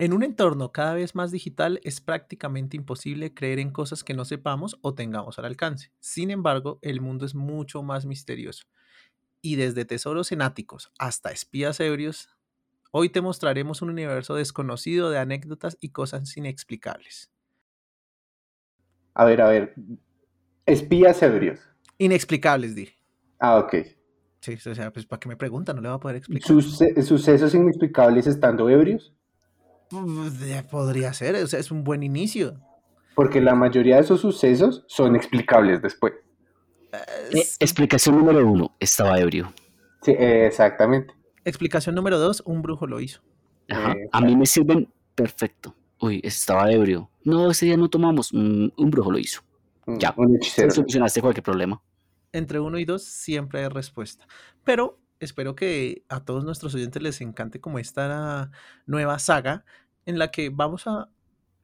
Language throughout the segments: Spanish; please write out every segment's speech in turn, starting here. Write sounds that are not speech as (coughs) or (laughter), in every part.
En un entorno cada vez más digital es prácticamente imposible creer en cosas que no sepamos o tengamos al alcance. Sin embargo, el mundo es mucho más misterioso. Y desde tesoros enáticos hasta espías ebrios, hoy te mostraremos un universo desconocido de anécdotas y cosas inexplicables. A ver, a ver. Espías ebrios. Inexplicables, dije. Ah, ok. Sí, o sea, pues para qué me preguntan, no le va a poder explicar. Suce- ¿Sucesos inexplicables estando ebrios? Eh, Podría ser, o sea, es un buen inicio. Porque la mayoría de esos sucesos son explicables después. Eh, explicación número uno, estaba ebrio. Sí, eh, exactamente. Explicación número dos, un brujo lo hizo. Ajá, Eh, A mí me sirven perfecto. Uy, estaba ebrio. No, ese día no tomamos. Mm, un brujo lo hizo. Mm, Ya. Un hechicero. Solucionaste cualquier problema. Entre uno y dos siempre hay respuesta. Pero espero que a todos nuestros oyentes les encante como esta nueva saga en la que vamos a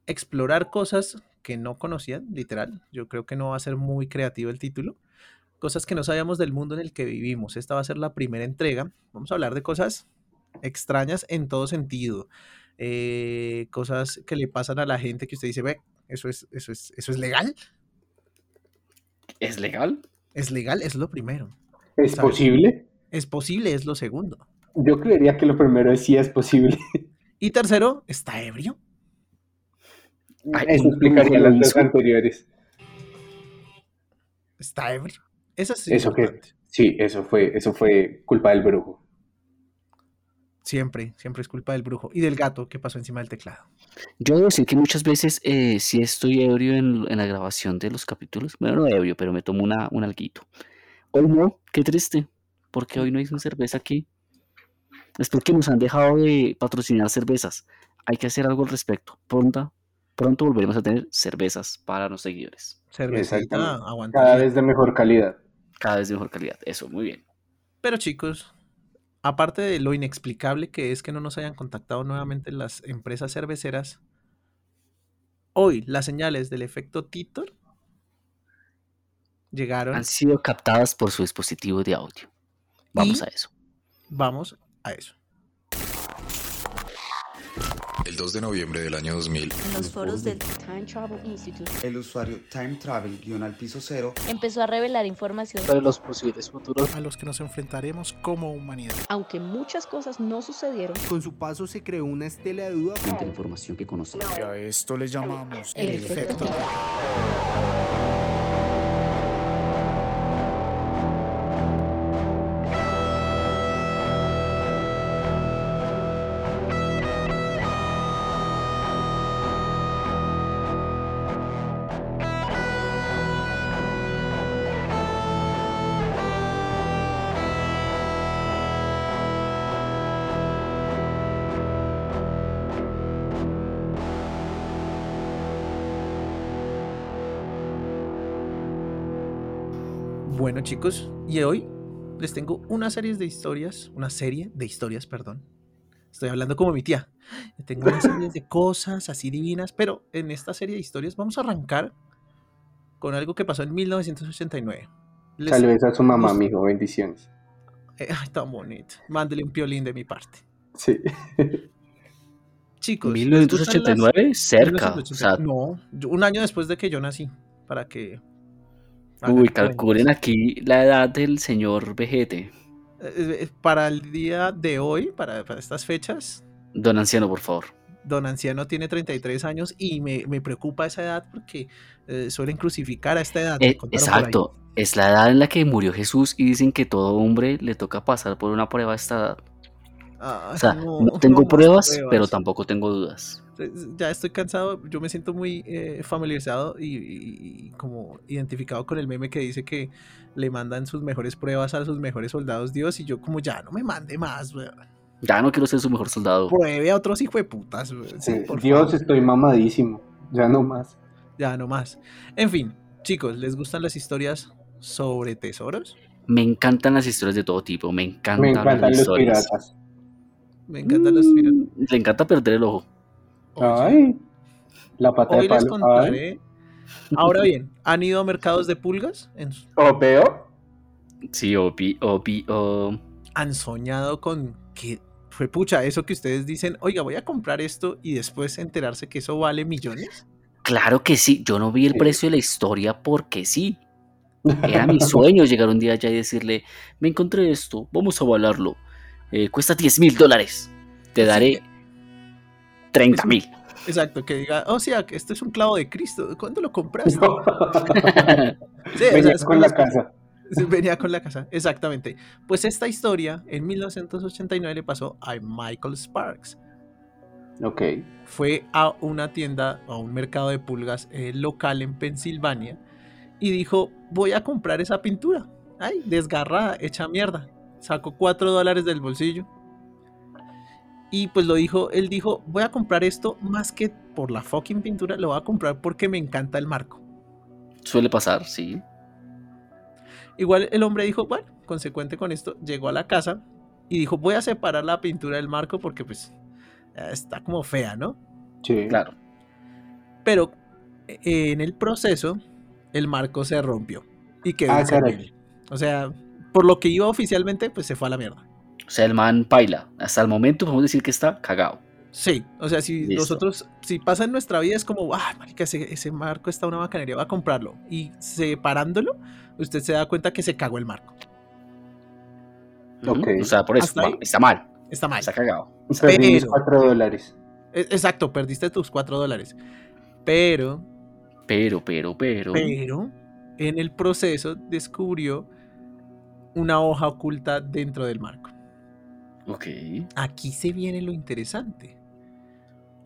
explorar cosas que no conocían, literal. Yo creo que no va a ser muy creativo el título. Cosas que no sabíamos del mundo en el que vivimos. Esta va a ser la primera entrega. Vamos a hablar de cosas extrañas en todo sentido. Eh, cosas que le pasan a la gente que usted dice, ve, eso es, eso es, eso es legal. ¿Es legal? Es legal, es lo primero. ¿Es ¿sabes? posible? Es posible, es lo segundo. Yo creería que lo primero es sí es posible. Y tercero, está ebrio. Ay, Eso explicaría las dos anteriores. Está ebrio. Eso sí. Eso que, sí, eso fue, eso fue culpa del brujo. Siempre, siempre es culpa del brujo. Y del gato que pasó encima del teclado. Yo debo decir que muchas veces eh, sí estoy ebrio en, en la grabación de los capítulos. Bueno, no ebrio, pero me tomo una, un alguito. Hoy no, qué triste. Porque hoy no hay una cerveza aquí. Es porque nos han dejado de patrocinar cervezas. Hay que hacer algo al respecto. Pronto, pronto volveremos a tener cervezas para los seguidores. Cervecita. Cada vez de mejor calidad. Cada vez de mejor calidad. Eso, muy bien. Pero chicos, aparte de lo inexplicable que es que no nos hayan contactado nuevamente las empresas cerveceras, hoy las señales del efecto Titor llegaron. Han sido captadas por su dispositivo de audio. Vamos Y- a eso. Vamos a eso. El 2 de noviembre del año 2000, En los foros del Time Travel Institute El usuario Time Travel guion al piso cero empezó a revelar información, sobre los posibles futuros a los que nos enfrentaremos como humanidad. aunque muchas cosas no sucedieron. Con su paso se creó una estela de duda. Frente a la información que conocemos. Y a esto le llamamos El el efecto. efecto. Bueno chicos, y hoy les tengo una serie de historias, una serie de historias, perdón. Estoy hablando como mi tía. Tengo una serie de (laughs) cosas así divinas, pero en esta serie de historias vamos a arrancar con algo que pasó en 1989. Les- Saludos a su mamá, les- mijo. Bendiciones. Eh, (laughs) Ay, tan bonito. Mándele un piolín de mi parte. Sí. Chicos. ¿les gustan las- 1989, cerca. O 1989? sea, no, un año después de que yo nací, para que... uy, calculen aquí la edad del señor Vejete. Eh, eh, Para el día de hoy, para, para estas fechas, Don Anciano, por favor. Don Anciano tiene 33 años y me, me preocupa esa edad porque eh, suelen crucificar a esta edad. Eh, exacto. Es la edad en la que murió Jesús y dicen que todo hombre le toca pasar por una prueba a esta edad. Ah, O sea, no, no, tengo pruebas, pero tampoco tengo dudas. Eh, Ya estoy cansado, yo me siento muy eh, familiarizado y, y- y como identificado con el meme que dice que le mandan sus mejores pruebas a sus mejores soldados Dios y yo como ya no me mande más, weón. Ya no quiero ser su mejor soldado. pruebe a otros hijueputas, weón. Sí, Sí, por Dios, favor. estoy mamadísimo. Ya no más. ya no más. En fin, chicos, ¿les gustan las historias sobre tesoros? Me encantan las historias de todo tipo. Me encanta Me hablar de encantan los historias. piratas. Me encantan las Mm, historias. Le encanta perder el ojo. Ay. La pata Hoy de les palo. Ay. contaré. Ahora bien, ¿han ido a mercados de pulgas? En- ¿O peor? Sí, o pi- o ¿Han soñado con que fue pucha, eso que ustedes dicen, oiga, voy a comprar esto y después enterarse que eso vale millones. Claro que sí, yo no vi el Sí. precio de la historia porque sí. Era mi sueño llegar un día allá y decirle, me encontré esto, vamos a avalarlo. Eh, cuesta 10 mil dólares. Te daré 30 mil. Exacto, que diga, o sea, que esto es un clavo de Cristo, ¿cuándo lo compraste? (laughs) Sí, o sea, Venía con la casa. Venía con la casa, exactamente. Pues esta historia en 1989 le pasó a Michael Sparks. Ok. Fue a una tienda, a un mercado de pulgas eh, local en Pensilvania y dijo, voy a comprar esa pintura. Ay, desgarrada, hecha mierda. Sacó 4 dólares del bolsillo. Y pues lo dijo, él dijo, voy a comprar esto más que por la fucking pintura, lo voy a comprar porque me encanta el marco. Suele pasar, sí. Igual el hombre dijo, bueno, consecuente con esto, llegó a la casa y dijo, voy a separar la pintura del marco porque pues eh, está como fea, ¿no? Sí. Claro. Pero eh, en el proceso el marco se rompió y quedó Ah. O sea, por lo que iba oficialmente, pues se fue a la mierda. O sea, el man paila. Hasta el momento podemos decir que está cagado. Sí, o sea, si Listo. nosotros, si pasa en nuestra vida es como, ah, marica, ese, ese marco está una bacanería, va a comprarlo. Y separándolo, usted se da cuenta que se cagó el marco. Ujú. Ok. O sea, por eso ma- está mal. Está mal. Está cagado. Perdí mis Pero- 4 dólares. E- Exacto, perdiste tus cuatro dólares. Pero, Pero, pero, pero. pero, en el proceso descubrió una hoja oculta dentro del marco. Ok. Aquí se viene lo interesante.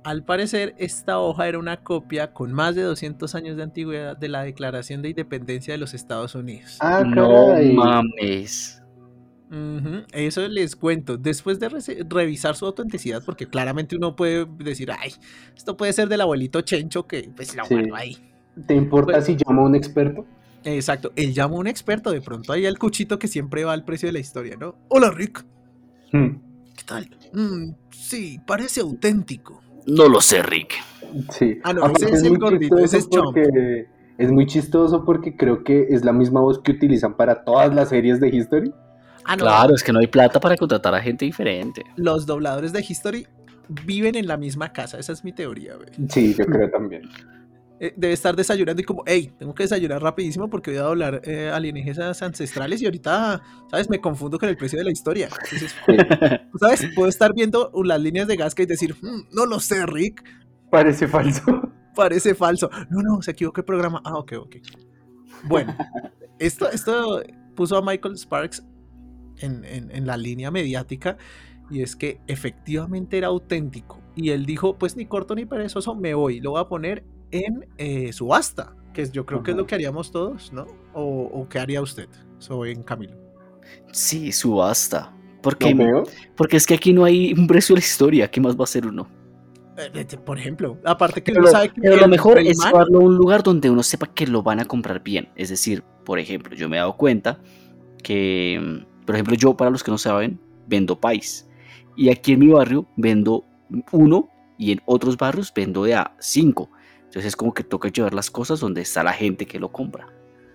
Al parecer, esta hoja era una copia con más de 200 años de antigüedad de la Declaración de Independencia de los Estados Unidos. Ah, no mames. Eso les cuento. Después de revisar su autenticidad, porque claramente uno puede decir, ay, esto puede ser del abuelito Chencho que pues lo Sí. guardo ahí. ¿Te importa Pues- si llamo a un experto? Exacto, él llama a un experto, de pronto ahí el cuchito que siempre va al precio de la historia, ¿no? Hola Rick, Hmm, ¿qué tal? "Mm, sí, parece auténtico. No lo sé, Rick. Sí. Ah, no, ese es el muy gordito, ese es chistoso Chomp. porque Es muy chistoso porque creo que es la misma voz que utilizan para todas las series de History. Ah, no, Claro, es que no hay plata para contratar a gente diferente. los dobladores de History viven en la misma casa, esa es mi teoría, güey. Sí, yo creo también. Eh, debe estar desayunando y como, hey, tengo que desayunar rapidísimo porque voy a doblar eh, alienígenas ancestrales y ahorita, ¿sabes? Me confundo con el precio de la historia. Entonces. ¿sabes? Puedo estar viendo las líneas de Gasca y decir, "Mm, no lo sé, Rick, Parece falso. parece falso. No, no, se equivocó el programa. Ah, ok, ok. Bueno, (laughs) esto, esto puso a Michael Sparks en, en- en la línea mediática y es que efectivamente era auténtico. Y él dijo, pues ni corto ni perezoso, me voy, lo voy a poner en eh, subasta, que es- yo creo que es lo que haríamos todos, ¿no? O, o qué haría usted, soy en Camilo. Sí, subasta. ¿Lo Porque, porque es que aquí no hay un precio de la historia. ¿Qué más va a hacer uno? Eh, por ejemplo, aparte que Pero, uno lo, sabe que pero lo mejor es llevarlo a un lugar donde uno sepa que lo van a comprar bien. Es decir, por ejemplo, yo me he dado cuenta que, mm, por ejemplo, yo, para los que no saben, vendo pais. Y aquí en mi barrio vendo uno y en otros barrios vendo de a cinco. Entonces es como que toca llevar las cosas donde está la gente que lo compra.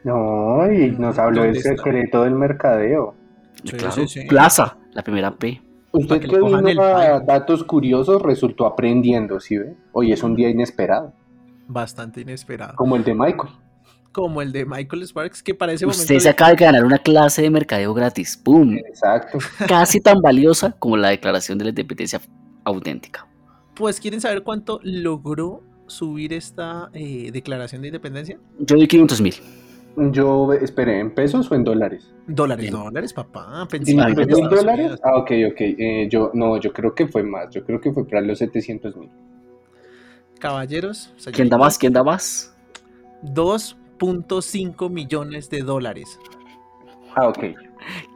No, y nos habló del secreto del mercadeo. Sí, claro, sí, sí. Plaza, la primera P. Usted que vino a datos curiosos resultó aprendiendo, ¿sí ve? Hoy es un día inesperado, Bastante inesperado. como el de Michael. Como el de Michael Sparks, que para ese momento... Usted se acaba de ganar una clase de mercadeo gratis. ¡Pum! Exacto. (laughs) Casi tan valiosa como la declaración de la independencia auténtica. Pues quieren saber cuánto logró subir esta eh, declaración de independencia. Yo doy 500 mil. Yo esperé, ¿en pesos o en dólares? Dólares, Bien. dólares, papá. Pensilvania, ¿en ¿En Estados dólares? Ah, ok, ok. Eh, yo, no, yo creo que fue más. Yo creo que fue para los 700 mil. Caballeros, ¿Quién da más? ¿Quién da más? 2.5 millones de dólares. Ah, ok.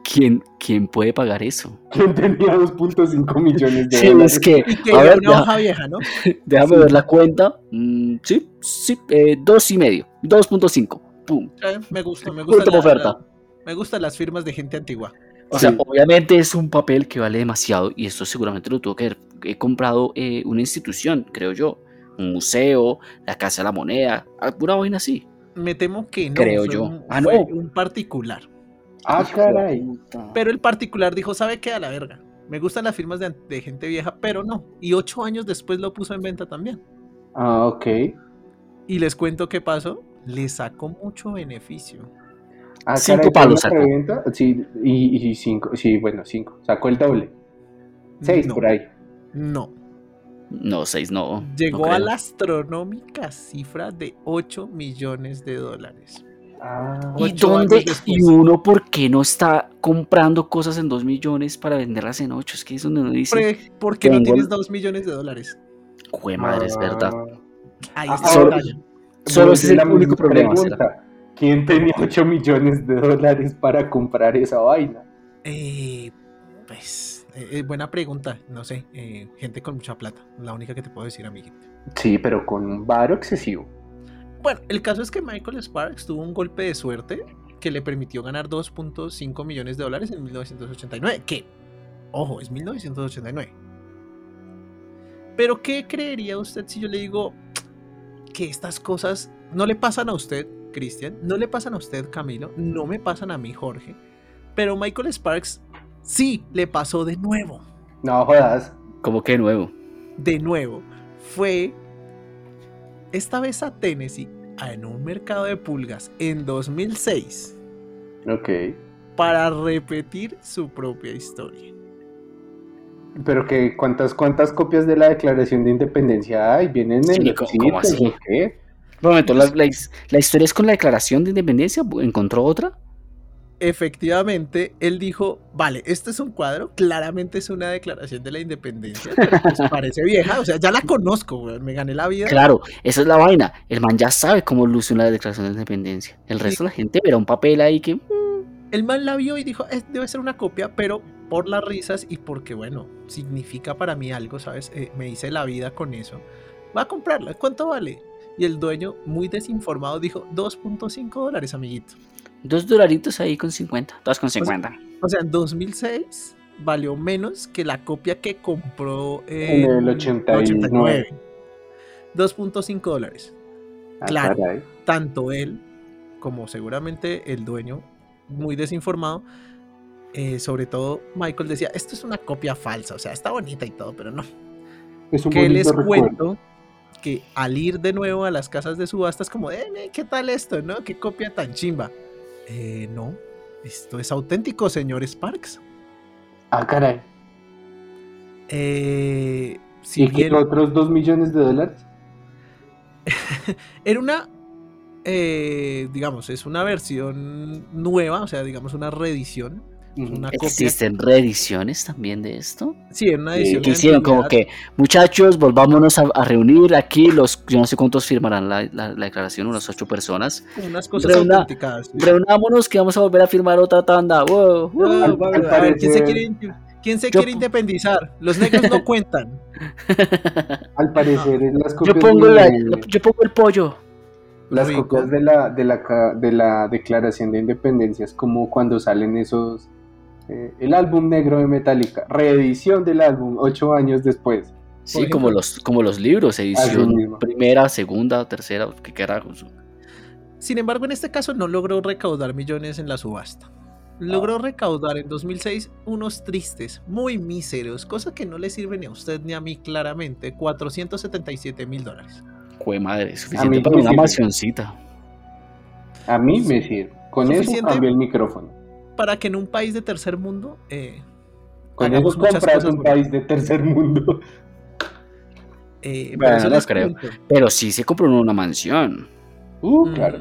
¿Quién, quién puede pagar eso? ¿Quién tenía 2.5 millones de Sí, dólares? es que, a ver, una deja- hoja vieja, ¿no? (laughs) déjame ver la cuenta. Mm, sí, sí, eh, dos y medio, 2.5. Pum. Eh, me gusta, me gusta. Última oferta. me gustan las firmas de gente antigua. O sea, Sí. obviamente es un papel que vale demasiado y esto seguramente lo tuvo que haber he comprado eh, una institución, creo yo. Un museo, la Casa de la Moneda, alguna vaina así. Me temo que no. Creo fue yo. Un, Ah, fue no. un particular. Ah, caray. Pero el particular dijo, ¿sabe qué? A la verga. Me gustan las firmas de, de gente vieja, pero no. Y ocho años después lo puso en venta también. Ah, ok. Y les cuento qué pasó. Le sacó mucho beneficio. Ah, Cinco caray, palos ¿fue sacó. Sí, y, y cinco, sí, bueno, cinco. Sacó el doble. Seis No, por ahí. No. No, seis no. Llegó no a la astronómica cifra de 8 millones de dólares. Ah, ¿Y dónde? ¿Y uno por qué no está comprando cosas en 2 millones para venderlas en 8? Es que es donde uno dice, ¿Por qué no tienes el- 2 millones de dólares? jue madre, es verdad. Ahí Ah, está solo-. Solo ese es el único problema. pregunta. ¿Quién tenía 8 millones de dólares para comprar esa vaina? Eh, pues, eh, eh, buena pregunta. No sé, eh, gente con mucha plata. La única que te puedo decir, amiguito. Sí, pero con un varo excesivo. Bueno, el caso es que Michael Sparks tuvo un golpe de suerte que le permitió ganar 2.5 millones de dólares en 1989. Que, ojo, es 1989. Pero, ¿qué creería usted si yo le digo que estas cosas no le pasan a usted, Cristian? No le pasan a usted, Camilo. No me pasan a mí, Jorge. Pero Michael Sparks sí le pasó de nuevo. No jodas. Como que de nuevo. De nuevo. Fue esta vez a Tennessee en un mercado de pulgas en 2006 Ok. para repetir su propia historia. Pero que cuántas cuántas copias de la Declaración de Independencia hay, vienen en Sí, los ¿cómo- cómo sitios, así? ¿o qué? Un momento, la, la historia es con la declaración de independencia. ¿Encontró otra? Efectivamente, él dijo, vale, este es un cuadro, claramente es una declaración de la independencia, pero pues (laughs) parece vieja, o sea, ya la conozco, me gané la vida. Claro, esa es la vaina. El man ya sabe cómo luce una declaración de independencia. El resto de la gente verá un papel ahí que. El man la vio y dijo, "Es- debe ser una copia, pero por las risas y porque, bueno, significa para mí algo, ¿sabes? Eh, me hice la vida con eso. Va a comprarla, ¿cuánto vale? Y el dueño, muy desinformado, dijo 2.5 dólares, amiguito. Dos dolaritos ahí con 50. Dos con 50. O sea, en 2006 valió menos que la copia que compró En el 89. 2.5 dólares. Ah, Claro. caray. Tanto él como seguramente el dueño, muy desinformado, eh, sobre todo Michael decía, esto es una copia falsa, o sea, está bonita y todo, pero no. Es un Que les recuerdo. cuento que al ir de nuevo a las casas de subastas, como, eh, eh, ¿qué tal esto? ¿No? ¿Qué copia tan chimba? Eh, no, esto es auténtico, señor Sparks. Ah, caray. Eh, si ¿Y bien otros 2 millones de dólares? (laughs) era una, eh, digamos, es una versión nueva, o sea, digamos una reedición. Una copia. ¿Existen reediciones también de esto? Sí, era una edición. Que de hicieron como que, muchachos, volvámonos a, a reunir aquí. Los, yo no sé cuántos firmarán la, la- la declaración, unas ocho personas. Unas cosas Reuna- autenticadas. sí. Reunámonos que vamos a volver a firmar otra tanda. Wow, wow. Ah, Al- va, al a ver, ¿quién se quiere, quién se Yo quiere independizar? Los negros no (laughs) cuentan. Al parecer, es las Yo copias, pongo, de, la, yo pongo el pollo. las Rico. copias de la, de, la, de la Declaración de Independencia. Es como cuando salen esos. Eh, el álbum negro de Metallica. Reedición del álbum, ocho años después. Sí, ejemplo. como los, como los libros, edición primera, segunda, tercera, qué carajos. Sin embargo, en este caso no logró recaudar millones en la subasta. Logró recaudar en 2006 unos tristes, muy míseros, cosas que no le sirven ni a usted ni a mí claramente, 477 mil dólares. Jue madre, suficiente para una sirve. mansioncita. A mí me sirve. Con eso cambio el micrófono. Para que en un país de tercer mundo eh, hagamos muchas cosas un país de tercer mundo. Eh, Bueno, eso no les creo. Pero sí se compró una mansión. Uh, Mm. claro.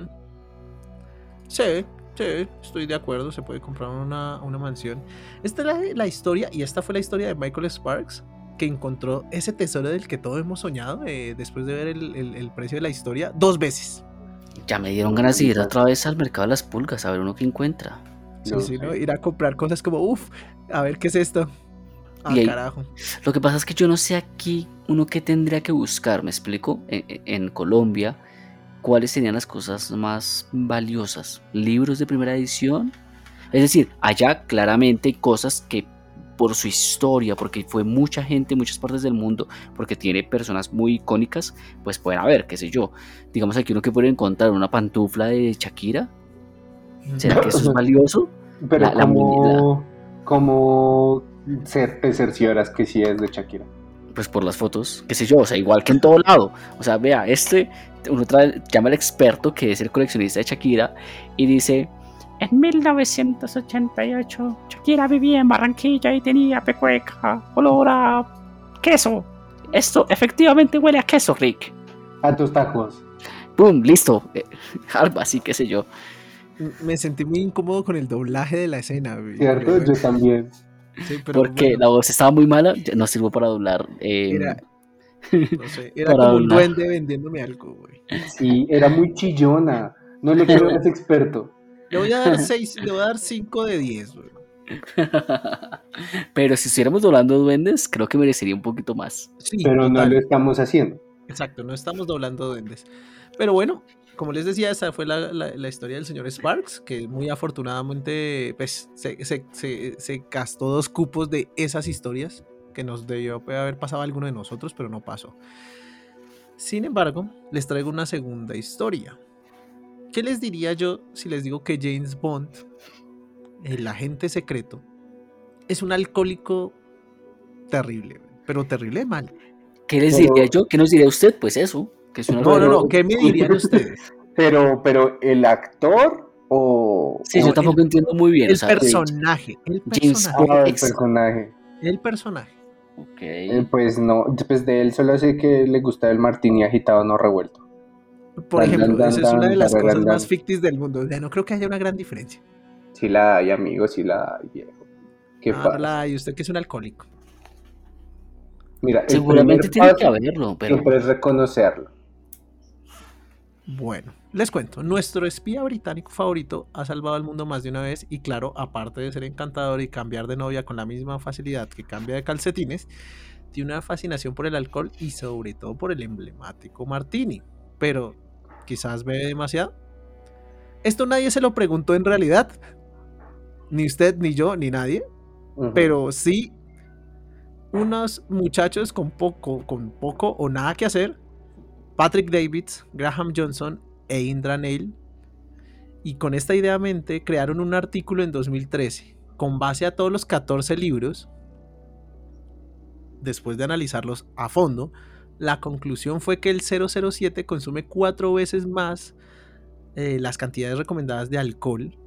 Sí, sí, estoy de acuerdo, se puede comprar una, una mansión. Esta es la, la historia, y esta fue la historia de Michael Sparks, que encontró ese tesoro del que todos hemos soñado eh, después de ver el, el- el precio de la historia dos veces. Ya me dieron ganas de ir otra vez al mercado de las pulgas a ver uno que encuentra. Sí, No sí. ¿no? Ir a comprar cosas como, uff, a ver qué es esto. Ah, ahí- carajo. Lo que pasa es que yo no sé aquí uno que tendría que buscar, me explico, en, en Colombia, cuáles serían las cosas más valiosas. Libros de primera edición. Es decir, allá claramente hay cosas que por su historia, porque fue mucha gente en muchas partes del mundo, porque tiene personas muy icónicas, pues pueden haber, qué sé yo. Digamos aquí uno que puede encontrar una pantufla de Shakira. ¿Será que eso es valioso? Pero La- la como, como ser- te cercioras que sí es de Shakira. Pues por las fotos, qué sé yo, o sea, igual que en todo lado. O sea, vea, este, uno trae, llama al experto que es el coleccionista de Shakira y dice, En 1988, Shakira vivía en Barranquilla y tenía pecueca, olor a queso. Esto efectivamente huele a queso, Rick. A tus tacos. ¡pum! Listo. (laughs) Algo así, qué sé yo. Me sentí muy incómodo con el doblaje de la escena. güey. ¿Cierto? Yo también. Sí, pero Porque bueno, la voz estaba muy mala, no sirvo para doblar. eh, Era- no sé, era como un duende vendiéndome algo, güey. Sí, era muy chillona. No le creo ese experto. Le voy a dar 6, le voy a dar 5 de 10, güey. (laughs) Pero si estuviéramos doblando duendes, creo que merecería un poquito más. Sí, Pero no lo estamos haciendo. Exacto, no estamos doblando duendes. Pero bueno, como les decía, esa fue la, la- historia del señor Sparks, que muy afortunadamente pues, se, se- se- se gastó dos cupos de esas historias, que nos debió haber pasado a alguno de nosotros, pero no pasó. Sin embargo, les traigo una segunda historia. ¿Qué les diría yo si les digo que James Bond, el agente secreto, es un alcohólico terrible, pero terrible mal? ¿Qué les diría yo? ¿Qué nos diría usted? Pues eso, que es una No, no, no, ¿qué me dirían (laughs) ustedes? Pero, pero el actor o, Sí, o yo tampoco entiendo muy bien. El o sea, personaje, el James personaje, Ah, el personaje. el personaje. ok. Eh, pues no, pues de él solo sé que le gusta el martini agitado, no revuelto. Por Dan, ejemplo, dan, esa es una de las dan, cosas dan. más fictis del mundo. O sea, no creo que haya una gran diferencia. Sí la hay, amigo, sí la hay, viejo. ¿Qué Ah, pasa? la- y usted que es un alcohólico. Mira, Seguramente tiene que haberlo, pero Siempre es reconocerlo. Bueno, les cuento. Nuestro espía británico favorito ha salvado al mundo más de una vez y claro, aparte de ser encantador y cambiar de novia con la misma facilidad que cambia de calcetines, tiene una fascinación por el alcohol y sobre todo por el emblemático martini. Pero, quizás bebe demasiado. Esto nadie se lo preguntó en realidad. Ni usted, ni yo, ni nadie. Pero sí unos muchachos con poco, con poco o nada que hacer, Patrick Davids, Graham Johnson e Indra Neil, y con esta idea a mente crearon un artículo en 2013 con base a todos los 14 libros. Después de analizarlos a fondo, la conclusión fue que el 007 consume cuatro veces más eh, las cantidades recomendadas de alcohol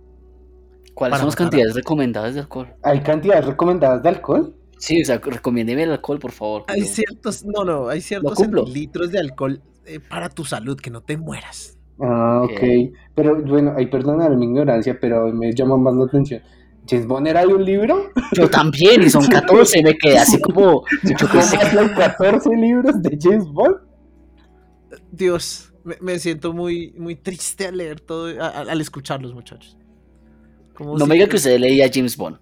¿cuáles son las a- cantidades recomendadas de alcohol? ¿Hay cantidades recomendadas de alcohol? Sí, o sea, recomiéndeme el alcohol, por favor. Hay pero- ciertos, no, no, hay ciertos litros de alcohol eh, para tu salud, que no te mueras. Ah, ok. Ok. Pero bueno, ahí perdonar mi ignorancia, pero me llama más la atención. ¿James Bond era de un libro? Yo también, y son (laughs) 14, me quedé así como. Yo ¿Cómo pensé que- hay 14 libros de James Bond? Dios, me, me siento muy, muy triste al leer todo, a- a- al escucharlos, muchachos. Como No si- me diga que usted leía James Bond.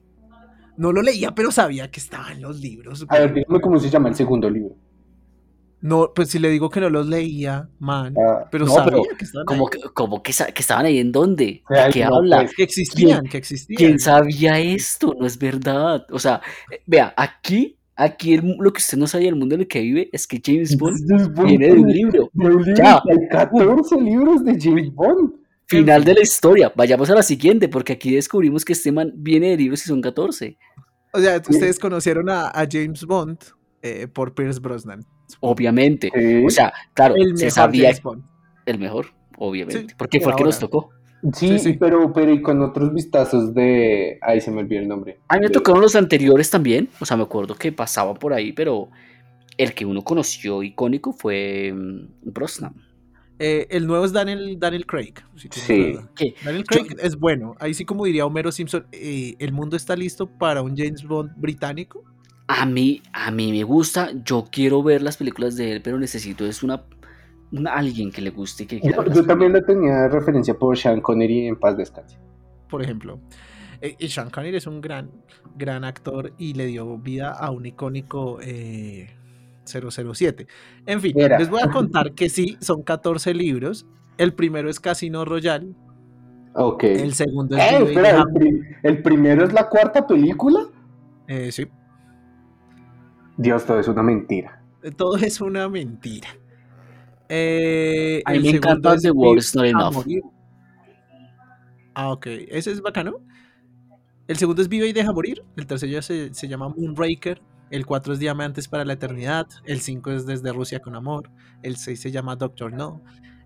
No lo leía, pero sabía que estaba en los libros. A ver, dígame cómo se llama el segundo libro. No, pues si le digo que no los leía, man. Ah, Pero no, sabía pero que estaban Como ahí, que, como que, sa- que estaban ahí en dónde? ¿De qué no, habla? pues, que existían, que existían. ¿Quién sabía esto? No es verdad. O sea, eh, vea, aquí, aquí el- lo que usted no sabía del mundo en el que vive es que James Bond James Bond viene de un libro. de un libro. Ya. Hay 14 libros de James Bond. Final de la historia. Vayamos a la siguiente, porque aquí descubrimos que este man viene de libros y son 14. O sea, ustedes conocieron a, a James Bond eh, por Pierce Brosnan. Obviamente. Sí. O sea, claro, El se sabía James Bond. el mejor, obviamente. Sí, porque fue el que nos tocó. Sí, Sí, sí. Pero, pero y con otros vistazos de... Ahí se me olvidó el nombre. A mí me De- tocaron los anteriores también. O sea, me acuerdo que pasaba por ahí, pero el que uno conoció icónico fue mm, Brosnan. Eh, el nuevo es Daniel, Daniel Craig. si Sí. Daniel Yo- Craig es bueno. Ahí sí, como diría Homero Simpson, eh, el mundo está listo para un James Bond británico. a mí, a mí me gusta. Yo quiero ver las películas de él, pero necesito es una, una alguien que le guste y que quiera Yo, yo también lo tenía de referencia por Sean Connery en Paz Descanse. por ejemplo. Eh, y Sean Connery es un gran, gran actor y le dio vida a un icónico eh, 007. En fin, les voy a contar que sí, son 14 libros. El primero es Casino Royale, Ok. el segundo es Eh, Vive y espera, el, pri- el primero es la cuarta película. eh, sí, Dios, todo es una mentira. todo es una mentira. Eh, A mí el me segundo encanta es The is Not Enough. Ah, ok, ese es bacano. El segundo es Vive y Deja Morir. El tercero ya se, se llama Moonraker. El 4 es Diamantes para la Eternidad. El 5 es Desde Rusia con Amor. El 6 se llama Doctor No.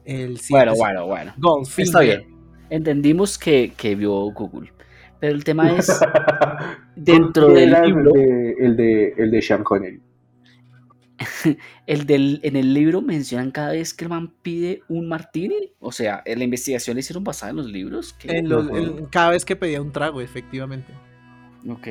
El 7 Bueno, es bueno, bueno. Goldfinger. Está bien. Entendimos que, que vio Google. Pero el tema (laughs) es, dentro ¿Por qué del libro, El de, el de, el de Sean Connery. (laughs) el del, en el libro mencionan cada vez que el man pide un martini. O sea, en la investigación le hicieron basada en los libros. ¿Qué? En los- Ujú. en- cada vez que pedía un trago, efectivamente. Ok.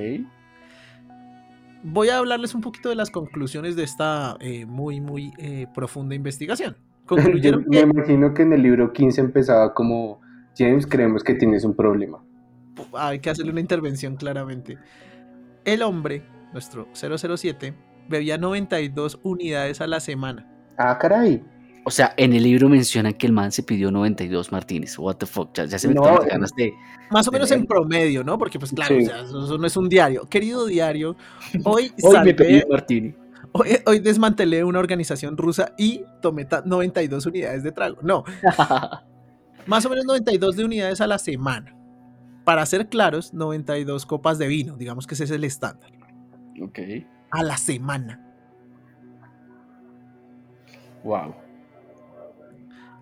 Voy a hablarles un poquito de las conclusiones de esta eh, muy, muy eh, profunda investigación. (laughs) Yo Concluyeron me que imagino que en el libro 15 empezaba como James, creemos que tienes un problema. hay que hacerle una intervención claramente. El hombre, nuestro 007, bebía 92 unidades a la semana. Ah, caray. O sea, en el libro mencionan que el man se pidió 92 martinis. What the fuck. Ya, ya se me No, las ganas de. Más o menos en promedio, ¿no? Porque pues claro, Sí. o sea, eso, eso no es un diario. Querido diario, hoy, (laughs) Hoy me pedí un martini. hoy, hoy desmantelé una organización rusa y tomé ta- 92 unidades de trago. No, (laughs) más o menos 92 de unidades a la semana. Para ser claros, 92 copas de vino, digamos que ese es el estándar. ok. A la semana. Wow.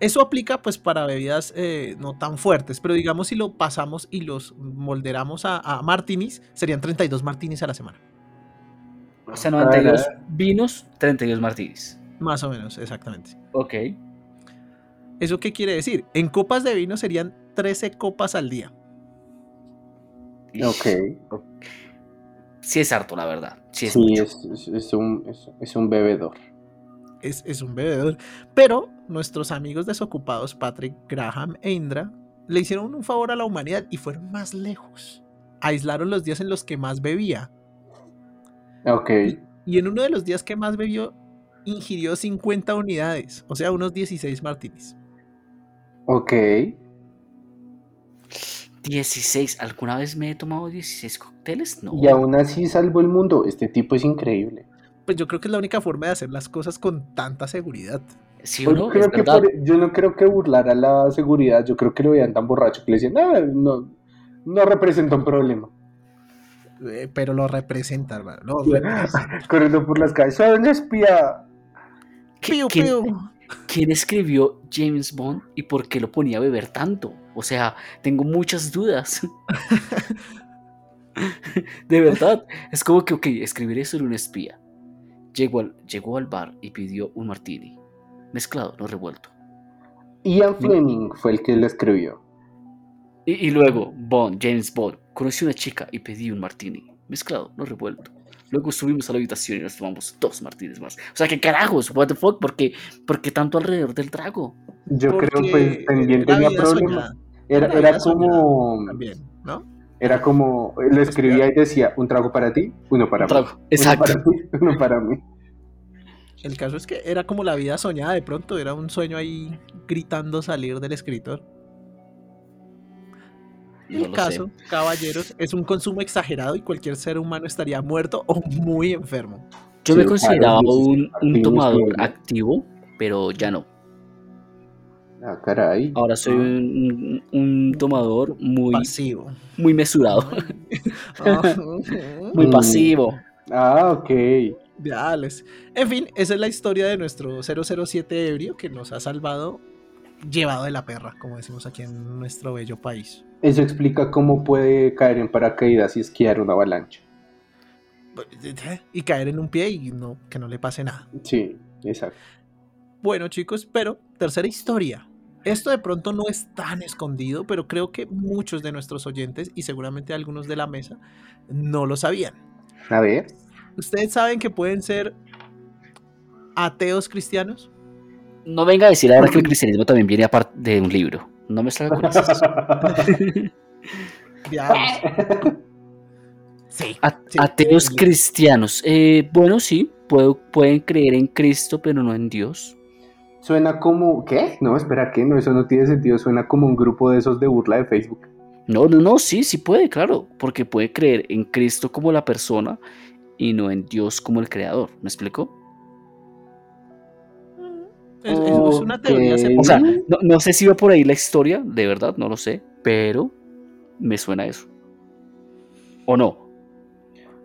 Eso aplica pues para bebidas eh, no tan fuertes, pero digamos si lo pasamos y los molderamos a, a martinis, serían 32 martinis a la semana. O sea, 92 Caray. vinos, 32 martinis. Más o menos, exactamente. Ok. ¿Eso qué quiere decir? En copas de vino serían 13 copas al día. Ok. Sí es harto, la verdad. Sí es Sí, mucho. es, es- es un, es, es un bebedor. Es, es un bebedor. Pero nuestros amigos desocupados, Patrick, Graham e Indra, le hicieron un favor a la humanidad y fueron más lejos. Aislaron los días en los que más bebía. Ok. Y en uno de los días que más bebió, ingirió 50 unidades, o sea, unos 16 martinis. Ok. 16. ¿Alguna vez me he tomado 16 cócteles? No. Y aún así salvó el mundo. Este tipo es increíble. Pues yo creo que es la única forma de hacer las cosas con tanta seguridad. ¿Sí o no? creo Es que verdad. por- yo no creo que burlara la seguridad. Yo creo que lo veían tan borracho que le decían, "Ah, no, no representa un problema. Eh, pero lo representa, hermano. Lo (laughs) representa. (laughs) Corriendo por las calles. ¡Soy un espía! ¿Qué- Piu, quién- piu. ¿Quién escribió James Bond y por qué lo ponía a beber tanto? O sea, tengo muchas dudas. (laughs) De verdad, es como que, ok, escribiré sobre un espía. Llegó al, llegó al bar y pidió un martini. Mezclado, no revuelto. Ian Fleming fue el que lo escribió. Y, y luego, Bond, James Bond, conocí a una chica y pedí un martini. Mezclado, no revuelto. Luego subimos a la habitación y nos tomamos dos martinis más. O sea, ¿qué carajos? ¿What the fuck? ¿Por qué, por qué tanto alrededor del trago? Yo creo pues también tenía problemas. Era, como También, ¿no? era como lo escribía y decía un trago para ti, uno para Un mí. trago. Uno Exacto. para ti, uno para mí. El caso es que era como la vida soñada de pronto, era un sueño ahí gritando salir del escritor. No El caso, sé. caballeros, es un consumo exagerado y cualquier ser humano estaría muerto o muy enfermo. Yo Sí, me consideraba un, tomador activo, pero ya no. Ah, caray. Ahora soy un, un- tomador muy, Pasivo. muy mesurado, (laughs) Ah, muy pasivo. Ah, ok. En fin, esa es la historia de nuestro 007 ebrio que nos ha salvado, llevado de la perra, como decimos aquí en nuestro bello país. Eso explica cómo puede caer en paracaídas y esquiar una avalancha. Y caer en un pie y no, que no le pase nada. Sí, exacto. Bueno, chicos, pero tercera historia. Esto de pronto no es tan escondido, pero creo que muchos de nuestros oyentes y seguramente algunos de la mesa no lo sabían. A ver. ¿Ustedes saben que pueden ser ateos cristianos? No venga a decir ahora que el cristianismo también viene aparte de un libro. No me salga con eso. (laughs) Diablos. Sí. A- sí, Ateos sí. cristianos. Eh, bueno, sí, puedo- pueden creer en Cristo, pero no en Dios. Suena como. ¿Qué? No, espera, ¿qué? No, eso no tiene sentido. Suena como un grupo de esos de burla de Facebook. No, no, no, sí, sí puede, claro, porque puede creer en Cristo como la persona y no en Dios como el creador. ¿Me explico? Es, una teoría. O sea, no, no sé si va por ahí la historia, de verdad, no lo sé, pero me suena eso. ¿O no?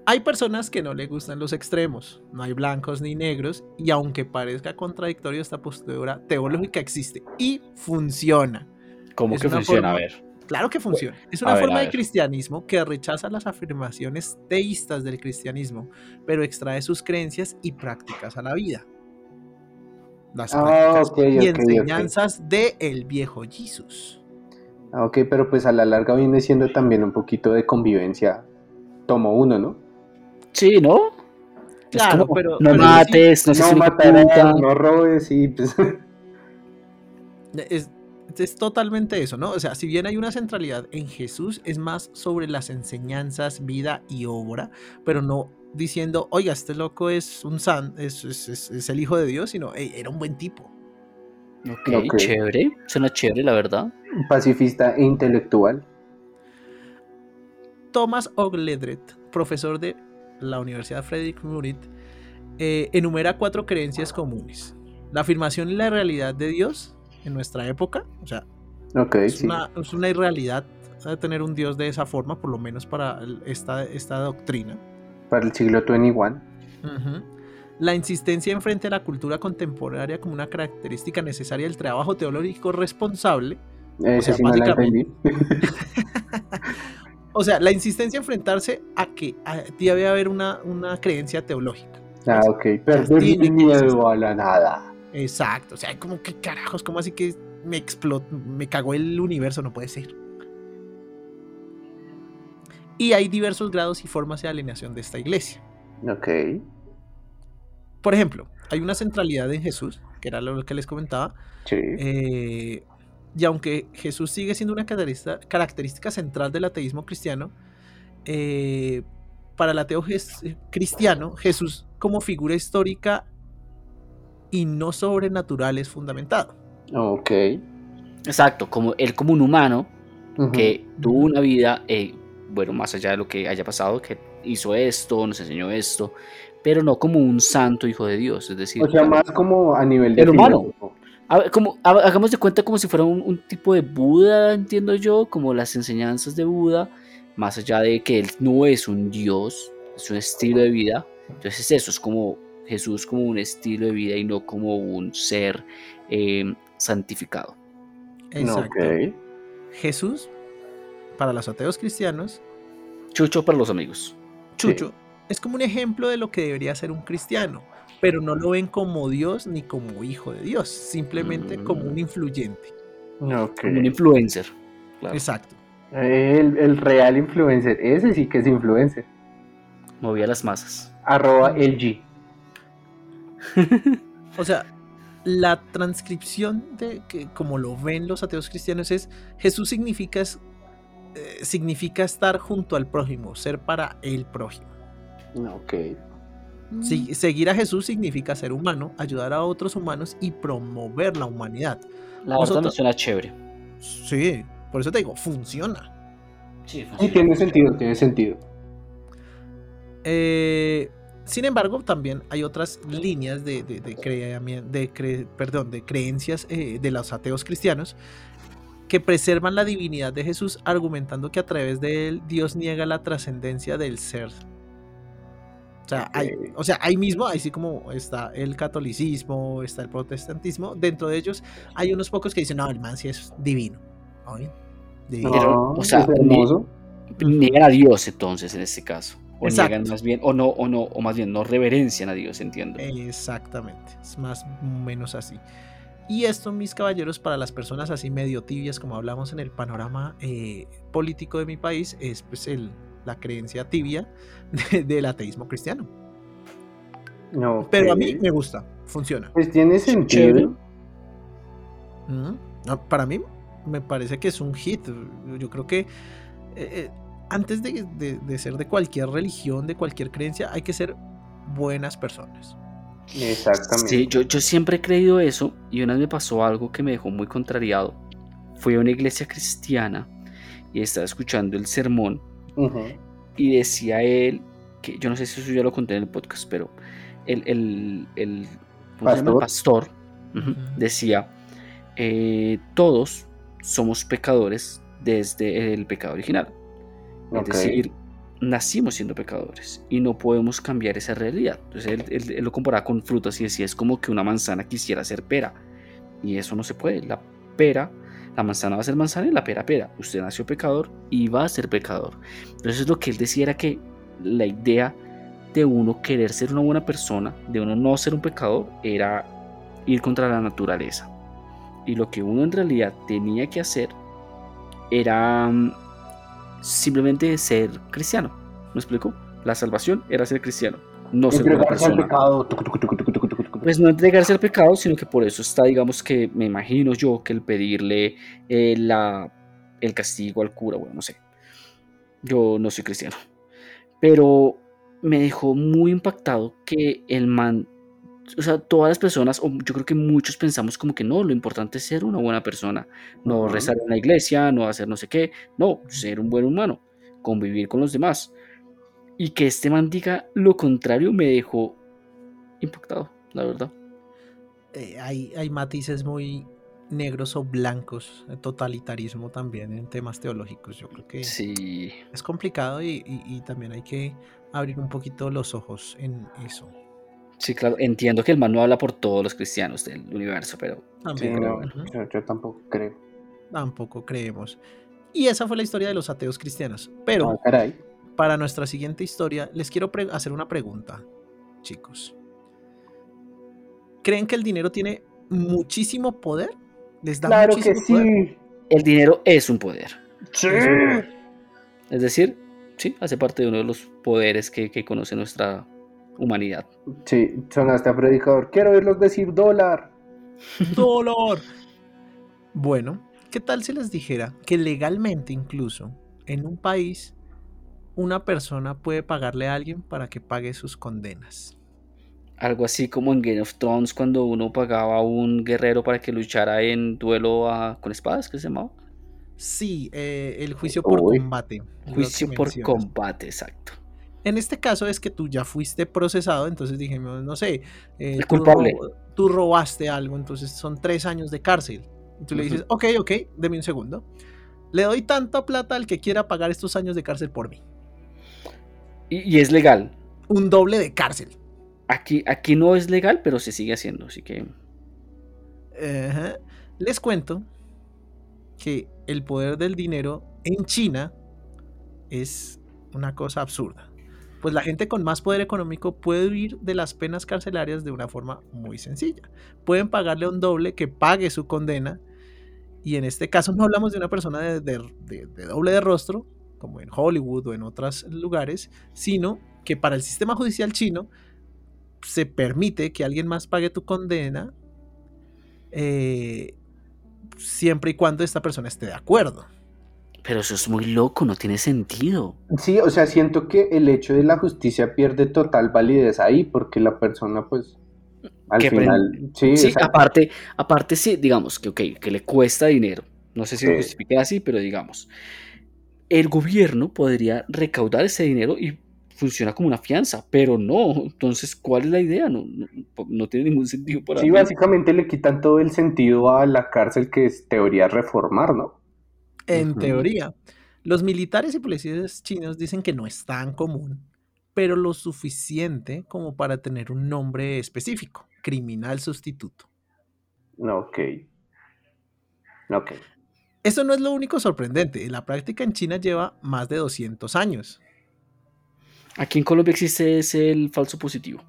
Hay personas que no le gustan los extremos, no hay blancos ni negros, y aunque parezca contradictorio, esta postura teológica existe y funciona. ¿Cómo Es que funciona? forma- A ver. Claro que funciona. Es una ver, forma a de cristianismo que rechaza las afirmaciones teístas del cristianismo, pero extrae sus creencias y prácticas a la vida. Las Ah, prácticas y enseñanzas de el viejo Jesús. Ah, Ok, pero pues a la larga viene siendo también un poquito de convivencia. Tomo uno, ¿no? Sí, ¿no? Claro, como, pero- no pero mates, no seas no matarás, puta. no robes y pues... (laughs) Es, es totalmente eso, ¿no? O sea, si bien hay una centralidad en Jesús, es más sobre las enseñanzas, vida y obra, pero no diciendo, oiga, este loco es un san, es, es- es- es el hijo de Dios, sino, "Ey, era un buen tipo. Ok, Ok. chévere. Suena chévere, la verdad. pacifista e intelectual. Thomas Ogledret, profesor de la Universidad Frederick Murit, eh, enumera cuatro creencias comunes. La afirmación y la realidad de Dios en nuestra época, o sea, es, sí. una, es una irrealidad eh, tener un Dios de esa forma, por lo menos para esta, esta doctrina. Para el siglo 21. Ujú. La insistencia en frente a la cultura contemporánea como una característica necesaria del trabajo teológico responsable. Ese sea, sí básicamente-. (laughs) O sea, la insistencia en enfrentarse a que a- debe haber una, una creencia teológica. Ah, ok. Perder miedo a la nada. Exacto. O sea, como que carajos, como así que me explotó, me cagó el universo, no puede ser. Y hay diversos grados y formas de alineación de esta iglesia. Ok. Por ejemplo, hay una centralidad en Jesús, que era lo que les comentaba, Sí. Eh, y aunque Jesús sigue siendo una característica, central del ateísmo cristiano, eh, para el ateo jes- cristiano, Jesús como figura histórica y no sobrenatural es fundamentado. Ok. Exacto, como él como un humano Ujú. que tuvo una vida, eh, bueno, más allá de lo que haya pasado, que hizo esto, nos enseñó esto, pero no como un santo hijo de Dios, es decir, O sea, más como a nivel de El humano. a como, ha- hagamos de cuenta como si fuera un, un tipo de Buda, entiendo yo, como las enseñanzas de Buda, más allá de que él no es un Dios, es un estilo de vida, entonces es eso, es como Jesús como un estilo de vida y no como un ser eh, santificado. Exacto. Jesús, para los ateos cristianos, Chucho para los amigos. Chucho, es como un ejemplo de lo que debería ser un cristiano, pero no lo ven como Dios ni como hijo de Dios, simplemente como un influyente. Ok. Como un influencer. claro. Exacto. El, el real influencer. Ese sí que es influencer. Movía las masas. Arroba LG. (laughs) O sea, la transcripción de que como lo ven los ateos cristianos es Jesús significa es- eh, significa estar junto al prójimo, ser para el prójimo. Ok. Si- seguir a Jesús significa ser humano, ayudar a otros humanos y promover la humanidad. La verdad Nosotros- me suena chévere. Sí, por eso te digo, funciona. Sí, Sí, tiene sentido, tiene sentido. Eh, sin embargo, también hay otras líneas de, de, de cre- perdón, de creencias eh, de los ateos cristianos que preservan la divinidad de Jesús, argumentando que a través de él Dios niega la trascendencia del ser. O sea, hay, Ok. o sea, ahí mismo, así como está el catolicismo, está el protestantismo, dentro de ellos hay unos pocos que dicen, no, el man sí es divino. Divino. Pero, o sea. Niegan a Dios entonces en este caso. O Exacto. niegan más bien, o no, o no, o más bien no reverencian a Dios, entiendo. Exactamente, es más o menos así. Y esto, mis caballeros, para las personas así medio tibias, como hablamos en el panorama eh, político de mi país, es pues el, la creencia tibia de- del ateísmo cristiano. No, Pero a mí me gusta, funciona. Pues tiene sentido. Chévere. Ujú. No, para mí me parece que es un hit. Yo creo que eh, eh, antes de, de- de ser de cualquier religión, de cualquier creencia, hay que ser buenas personas. Exactamente. Sí, yo, yo siempre he creído eso y una vez me pasó algo que me dejó muy contrariado. Fui a una iglesia cristiana y estaba escuchando el sermón y decía él, que yo no sé si eso ya lo conté en el podcast, pero el, el, el- pastor decía, eh, todos somos pecadores desde el pecado original. Es decir, nacimos siendo pecadores y no podemos cambiar esa realidad. Entonces él, él- él lo comparaba con frutas y decía, es como que una manzana quisiera ser pera. Y eso no se puede. La pera, la manzana va a ser manzana y la pera pera. Usted nació pecador y va a ser pecador. Entonces lo que él decía era que la idea de uno querer ser una buena persona, de uno no ser un pecador, era ir contra la naturaleza. Y lo que uno en realidad tenía que hacer era mm, simplemente ser cristiano. ¿Me explico? La salvación era ser cristiano, no ser al persona. pecado. Pues no entregarse al pecado, sino que por eso está, digamos que me imagino yo que el pedirle eh, la, el castigo al cura, bueno, no sé. Yo no soy cristiano. Pero me dejó muy impactado que el man, o sea, todas las personas, o yo creo que muchos pensamos como que no, lo importante es ser una buena persona, no Ujú. rezar en la iglesia, no hacer no sé qué, no, ser un buen humano, convivir con los demás. Y que este man diga lo contrario me dejó impactado, la verdad. Eh, hay, hay matices muy negros o blancos, eh, totalitarismo también en temas teológicos. Yo creo que Sí, es complicado y, y- y también hay que abrir un poquito los ojos en eso. Sí, claro, entiendo que el man no habla por todos los cristianos del universo, pero Sí, También, no, ujú, yo, yo tampoco creo. tampoco creemos. Y esa fue la historia de los ateos cristianos. Pero Ah, caray. para nuestra siguiente historia, les quiero hacer una pregunta, chicos. ¿Creen que el dinero tiene muchísimo poder? ¿Les da Claro que poder? sí. el dinero es un poder. Sí. Es decir, sí, hace parte de uno de los poderes que, que conoce nuestra humanidad. Sí, sonaste a predicador. Quiero oírlos decir dólar. (laughs) ¡Dolor! Bueno, ¿qué tal si les dijera que legalmente incluso en un país una persona puede pagarle a alguien para que pague sus condenas? Algo así como en Game of Thrones cuando uno pagaba a un guerrero para que luchara en duelo a- con espadas, ¿qué se llamaba? Sí, eh, el juicio por Uy. combate. que Juicio por combate, exacto. En este caso es que tú ya fuiste procesado, entonces dijimos, no sé, eh, tú culpable. tú robaste algo, entonces son tres años de cárcel. Y tú le dices, ok, ok, deme un segundo. Le doy tanta plata al que quiera pagar estos años de cárcel por mí. Y, y es legal. Un doble de cárcel. Aquí, aquí no es legal, pero se sigue haciendo, así que... Les cuento que el poder del dinero en China es una cosa absurda. Pues la gente con más poder económico puede huir de las penas carcelarias de una forma muy sencilla. Pueden pagarle un doble que pague su condena. Y en este caso no hablamos de una persona de doble de rostro, como en Hollywood o en otros lugares, sino que para el sistema judicial chino se permite que alguien más pague tu condena eh, siempre y cuando esta persona esté de acuerdo. Pero eso es muy loco, no tiene sentido. Sí, o sea, siento que el hecho de la justicia pierde total validez ahí porque la persona, pues, al Que final, sí, Sí, aparte, aparte sí, digamos que, ok, que le cuesta dinero. No sé si lo justifique así, pero digamos, el gobierno podría recaudar ese dinero y funciona como una fianza, pero no. Entonces, ¿cuál es la idea? No, no, no tiene ningún sentido para Sí, mí. básicamente le quitan todo el sentido a la cárcel que es teoría reformar, ¿no? En teoría, los militares y policías chinos dicen que no es tan común, pero lo suficiente como para tener un nombre específico, criminal sustituto. No, ok. Ok. Eso no es lo único sorprendente, la práctica en China lleva más de 200 años. Aquí en Colombia existe ese el falso positivo.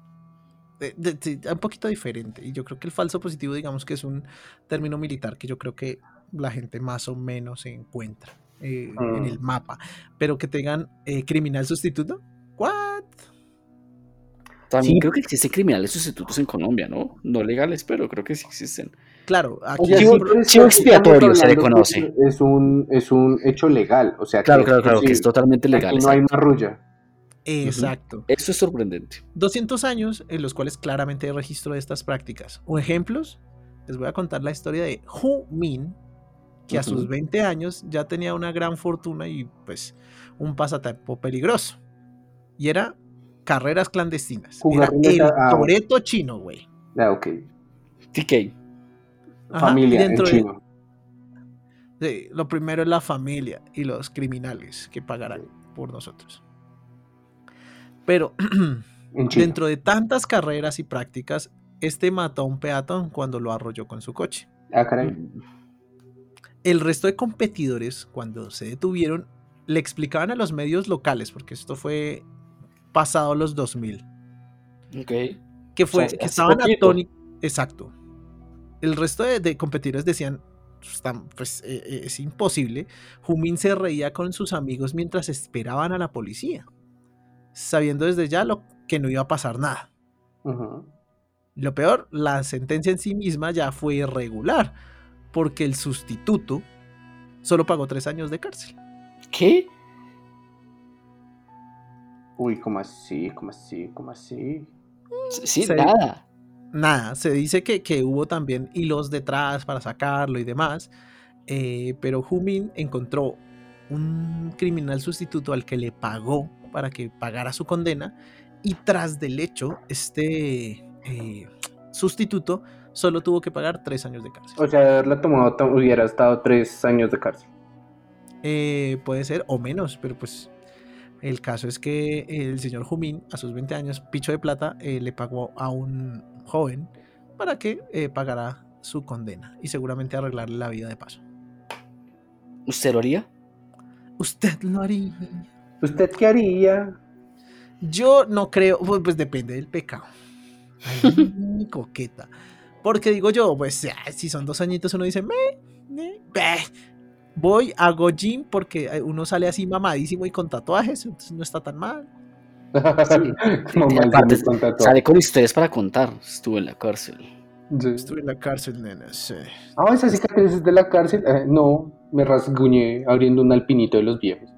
de- de- sí, un poquito diferente. Y yo creo que el falso positivo, digamos que es un término militar que yo creo que la gente más o menos se encuentra eh, en Mm. el mapa. Pero que tengan eh, criminal sustituto. ¿What? También Sí. creo que existen criminales sustitutos en Colombia, ¿no? No legales, pero creo que sí existen. Claro, aquí Oye, Chivo- es chivo que expiatorio se le hablando conoce. que Es un, es un hecho legal, o sea, Claro, que claro, claro, que sí, es totalmente legal. aquí no hay exacto. marrulla. exacto. Eso es sorprendente. 200 años en los cuales claramente hay registro de estas prácticas. O ejemplos, les voy a contar la historia de Hu Min, que a sus Ujú. 20 años ya tenía una gran fortuna y pues un pasatiempo peligroso. Y era carreras clandestinas. Jugar era el. Toreto chino, güey. Ah, ok. TK. Ajá, Familia en dentro de- chino. Sí, lo primero es la familia y los criminales que pagarán por nosotros. Pero (clears throat) dentro de tantas carreras y prácticas, este mató a un peatón cuando lo arrolló con su coche. Ah, caray. El resto de competidores, cuando se detuvieron, le explicaban a los medios locales, porque esto fue pasado los 2000, Ok. que, fue, que estaban atónitos. Exacto. El resto de, de competidores decían, "Está- pues eh, eh, es imposible. Jumin se reía con sus amigos mientras esperaban a la policía, sabiendo desde ya lo, que no iba a pasar nada. Lo peor, la sentencia en sí misma ya fue irregular, porque el sustituto solo pagó tres años de cárcel. ¿Qué? Uy, ¿cómo así? ¿Cómo así? ¿Cómo así? Sí, Se- nada. Nada, se dice que, que hubo también hilos detrás para sacarlo y demás, eh, pero Jumin encontró un criminal sustituto al que le pagó para que pagara su condena y tras del hecho, este eh, sustituto solo tuvo que pagar tres años de cárcel. O sea, de haberla tomado to- hubiera estado tres años de cárcel. Eh, puede ser o menos, pero pues el caso es que el señor Jumin a sus 20 años, picho de plata, eh, le pagó a un joven para que eh, pagara su condena y seguramente arreglarle la vida de paso. ¿Usted lo haría? Usted lo haría. ¿Usted qué haría? Yo no creo, pues, pues depende del pecado. Ay, coqueta. Porque digo yo, pues si son dos añitos uno dice, me, me, beh". voy, hago gym porque eh, uno sale así mamadísimo y con tatuajes, entonces no está tan mal. (laughs) Como aparte. Sale con historias para contar. Estuve en la cárcel. Sí. Estuve en la cárcel, nena, sí. Ah, esas cicatrices de la cárcel. Eh, no, me rasguñé abriendo un alpinito de los viejos.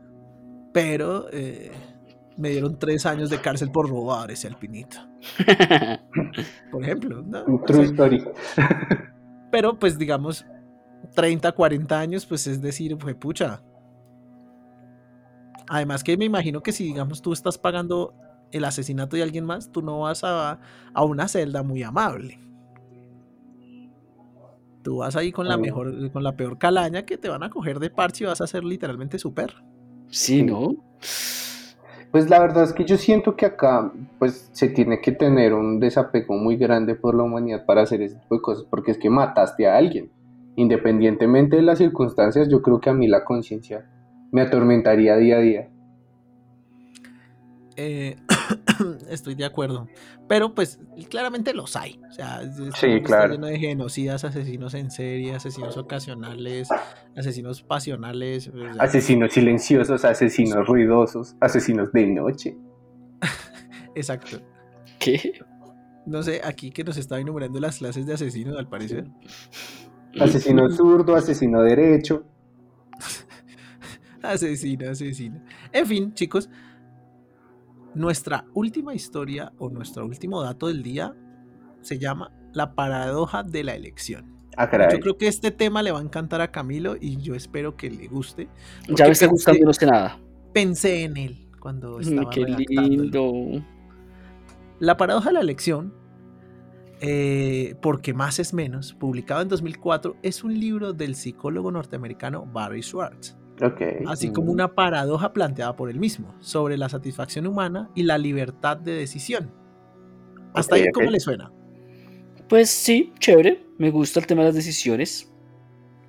Pero eh, me dieron tres años de cárcel por robar ese alpinito, (laughs) por ejemplo. True story. Pero pues digamos, 30, 40 años, pues es decir, fue pucha. Además que me imagino que si digamos tú estás pagando el asesinato de alguien más, tú no vas a, a una celda muy amable. Tú vas ahí con la mejor, con la peor calaña que te van a coger de parche y vas a ser literalmente su perro. Sí, ¿no? Pues la verdad es que yo siento que acá pues se tiene que tener un desapego muy grande por la humanidad para hacer ese tipo de cosas, porque es que mataste a alguien. Independientemente de las circunstancias, yo creo que a mí la conciencia me atormentaría día a día. Eh, (coughs) estoy de acuerdo. Pero pues claramente los hay. O sea, Sí, está claro. lleno de genocidas, asesinos en serie, asesinos ocasionales, asesinos pasionales. o sea, Asesinos silenciosos, asesinos ruidosos, asesinos de noche. (laughs) Exacto. ¿Qué? No sé, aquí que nos estaba enumerando las clases de asesinos, al parecer. Asesino (laughs) zurdo, asesino derecho. (laughs) Asesino, asesino. En fin, chicos, nuestra última historia o nuestro último dato del día se llama la paradoja de la elección. Ah, caray. Yo creo que este tema le va a encantar a Camilo y yo espero que le guste. Ya me está gustando no sé nada. Pensé en él cuando estaba Mm, Qué redactándolo. lindo. La paradoja de la elección, eh, porque más es menos, publicado en 2004, es un libro del psicólogo norteamericano Barry Schwartz, Ok. así como una paradoja planteada por él mismo sobre la satisfacción humana y la libertad de decisión. Hasta ahí. ¿cómo le suena? Pues sí, chévere. Me gusta el tema de las decisiones.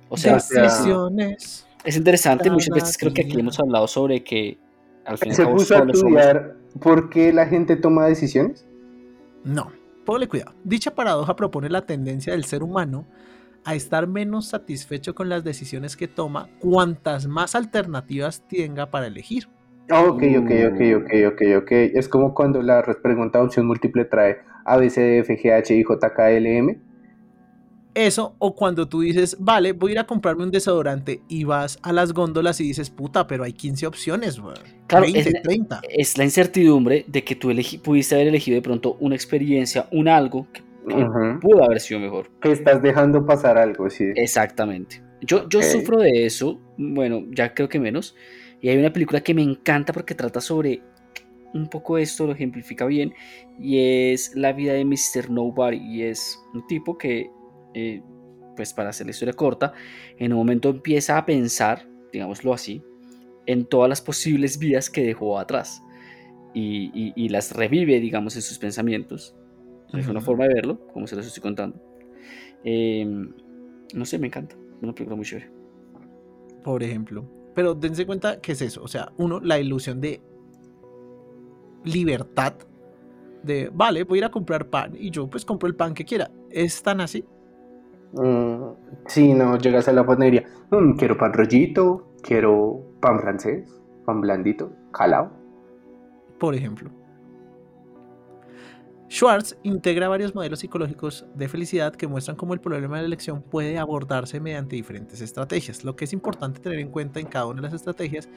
O sea, Decisiones. es interesante. Muchas veces creo que aquí hemos hablado sobre que al fin y al ¿Se puso a estudiar por qué la gente toma decisiones? No, póngale cuidado. Dicha paradoja propone la tendencia del ser humano a estar menos satisfecho con las decisiones que toma cuantas más alternativas tenga para elegir. Ok, ok, ok, Mm. ok, ok, ok. Es como cuando la pregunta de opción múltiple trae A, B, C, D, F, G, H, I, J, K, L, M. Eso, o cuando tú dices, vale, voy a ir a comprarme un desodorante y vas a las góndolas y dices, puta, pero hay 15 opciones, weón. Claro, 20, es- 30. Es la incertidumbre de que tú pudiste haber elegido de pronto una experiencia, un algo que, pudo haber sido mejor. Que estás dejando pasar algo, sí. Exactamente. Yo, yo sufro de eso, bueno, ya creo que menos. Y hay una película que me encanta porque trata sobre un poco esto, lo ejemplifica bien, y es La vida de Mr. Nobody. Y es un tipo que, eh, pues para hacer la historia corta, en un momento empieza a pensar, digámoslo así, en todas las posibles vidas que dejó atrás. y, y- y las revive, digamos, en sus pensamientos. Es una forma de verlo, como se los estoy contando. Eh, no sé, me encanta. Una película muy chévere. por ejemplo. Pero dense cuenta que es eso. O sea, uno, la ilusión de libertad. De, vale, voy a ir a comprar pan y yo pues compro el pan que quiera. ¿Es tan así? Mm, sí, no, llegas a la panadería. "Mm, quiero pan rollito, quiero pan francés, pan blandito, calado. Por ejemplo. Schwartz integra varios modelos psicológicos de felicidad que muestran cómo el problema de la elección puede abordarse mediante diferentes estrategias. Lo que es importante tener en cuenta en cada una de las estrategias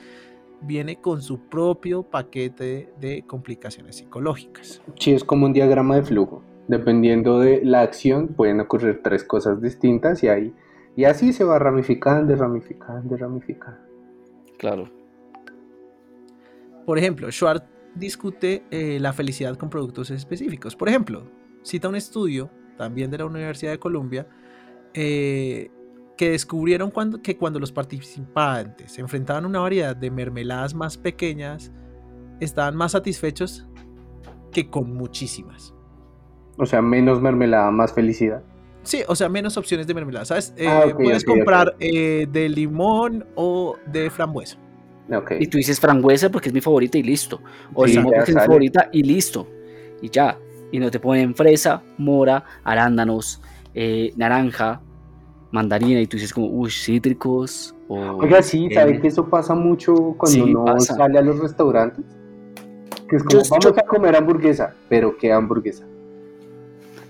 viene con su propio paquete de complicaciones psicológicas. Sí, es como un diagrama de flujo. Dependiendo de la acción, pueden ocurrir tres cosas distintas y ahí. Y así se va ramificando, ramificando, ramificando. Claro. Por ejemplo, Schwartz discute eh, la felicidad con productos específicos. Por ejemplo, cita un estudio, también de la Universidad de Columbia, eh, que descubrieron cuando, que cuando los participantes se enfrentaban a una variedad de mermeladas más pequeñas, estaban más satisfechos que con muchísimas. O sea, menos mermelada, más felicidad. Sí, o sea, menos opciones de mermelada, ¿sabes? Eh, Ah, ok, puedes comprar eh, de limón o de frambuesa. Y tú dices frambuesa porque es mi favorita y listo. O Sí, porque es mi favorita y listo. Y ya. Y no te ponen fresa, mora, arándanos, eh, naranja, mandarina. Y tú dices como, uy, cítricos. O, Oiga, sí, eh, ¿sabe que eso pasa mucho cuando Sí, uno pasa. sale a los restaurantes? Que es como, Yo- vamos yo- a comer hamburguesa, pero ¿qué hamburguesa?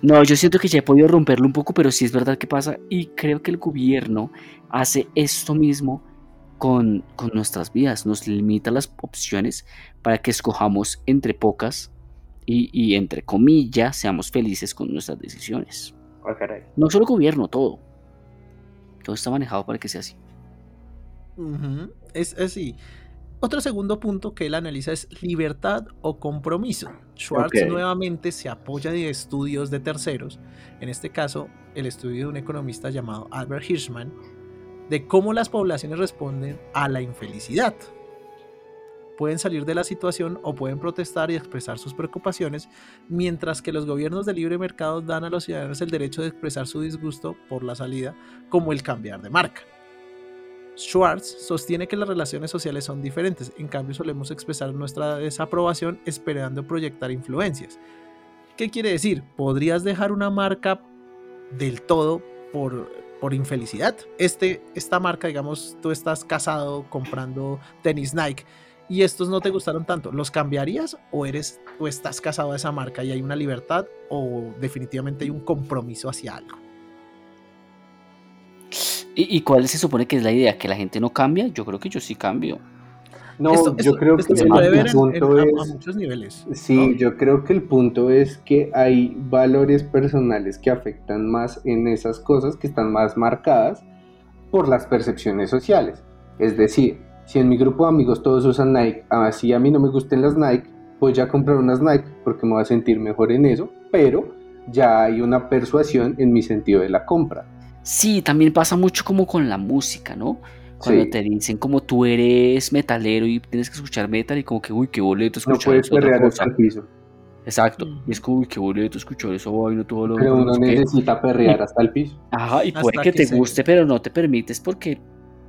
No, yo siento que ya he podido romperlo un poco, pero sí es verdad que pasa. Y creo que el gobierno hace esto mismo con, con nuestras vidas. Nos limita las opciones para que escojamos entre pocas y, y entre comillas seamos felices con nuestras decisiones. Caray. No solo gobierno, todo. Todo está manejado para que sea así. Es así. Otro segundo punto que él analiza es libertad o compromiso. Schwartz nuevamente se apoya de estudios de terceros, en este caso el estudio de un economista llamado Albert Hirschman, de cómo las poblaciones responden a la infelicidad. Pueden salir de la situación o pueden protestar y expresar sus preocupaciones, mientras que los gobiernos de libre mercado dan a los ciudadanos el derecho de expresar su disgusto por la salida, como el cambiar de marca. Schwartz sostiene que las relaciones sociales son diferentes, en cambio solemos expresar nuestra desaprobación esperando proyectar influencias. ¿Qué quiere decir? ¿Podrías dejar una marca del todo por, por infelicidad? Este, esta marca, digamos, tú estás casado comprando tenis Nike y estos no te gustaron tanto, ¿los cambiarías o eres o estás casado a esa marca y hay una libertad o definitivamente hay un compromiso hacia algo? ¿Y, y cuál se supone que es la idea? ¿Que la gente no cambia? Yo creo que yo sí cambio. No, Esto- yo esto- creo esto que se puede el ver en- en- punto a- a, es... muchos niveles. Sí, ¿no? yo creo que el punto es que hay valores personales que afectan más en esas cosas que están más marcadas por las percepciones sociales. Es decir, si en mi grupo de amigos todos usan Nike, así a mí no me gusten las Nike, voy a comprar unas Nike porque me voy a sentir mejor en eso, pero ya hay una persuasión en mi sentido de la compra. Sí, también pasa mucho como con la música, ¿no? Cuando Sí. te dicen como tú eres metalero y tienes que escuchar metal y como que, uy, qué boleto No escuchar puedes esa otra perrear hasta el piso, Exacto. Mm. Y es como, uy, qué boleto escuchar eso vaina todo lo pero no uno necesita perrear hasta el piso. (laughs) Ajá, y puede que que te guste, pero no te permites porque,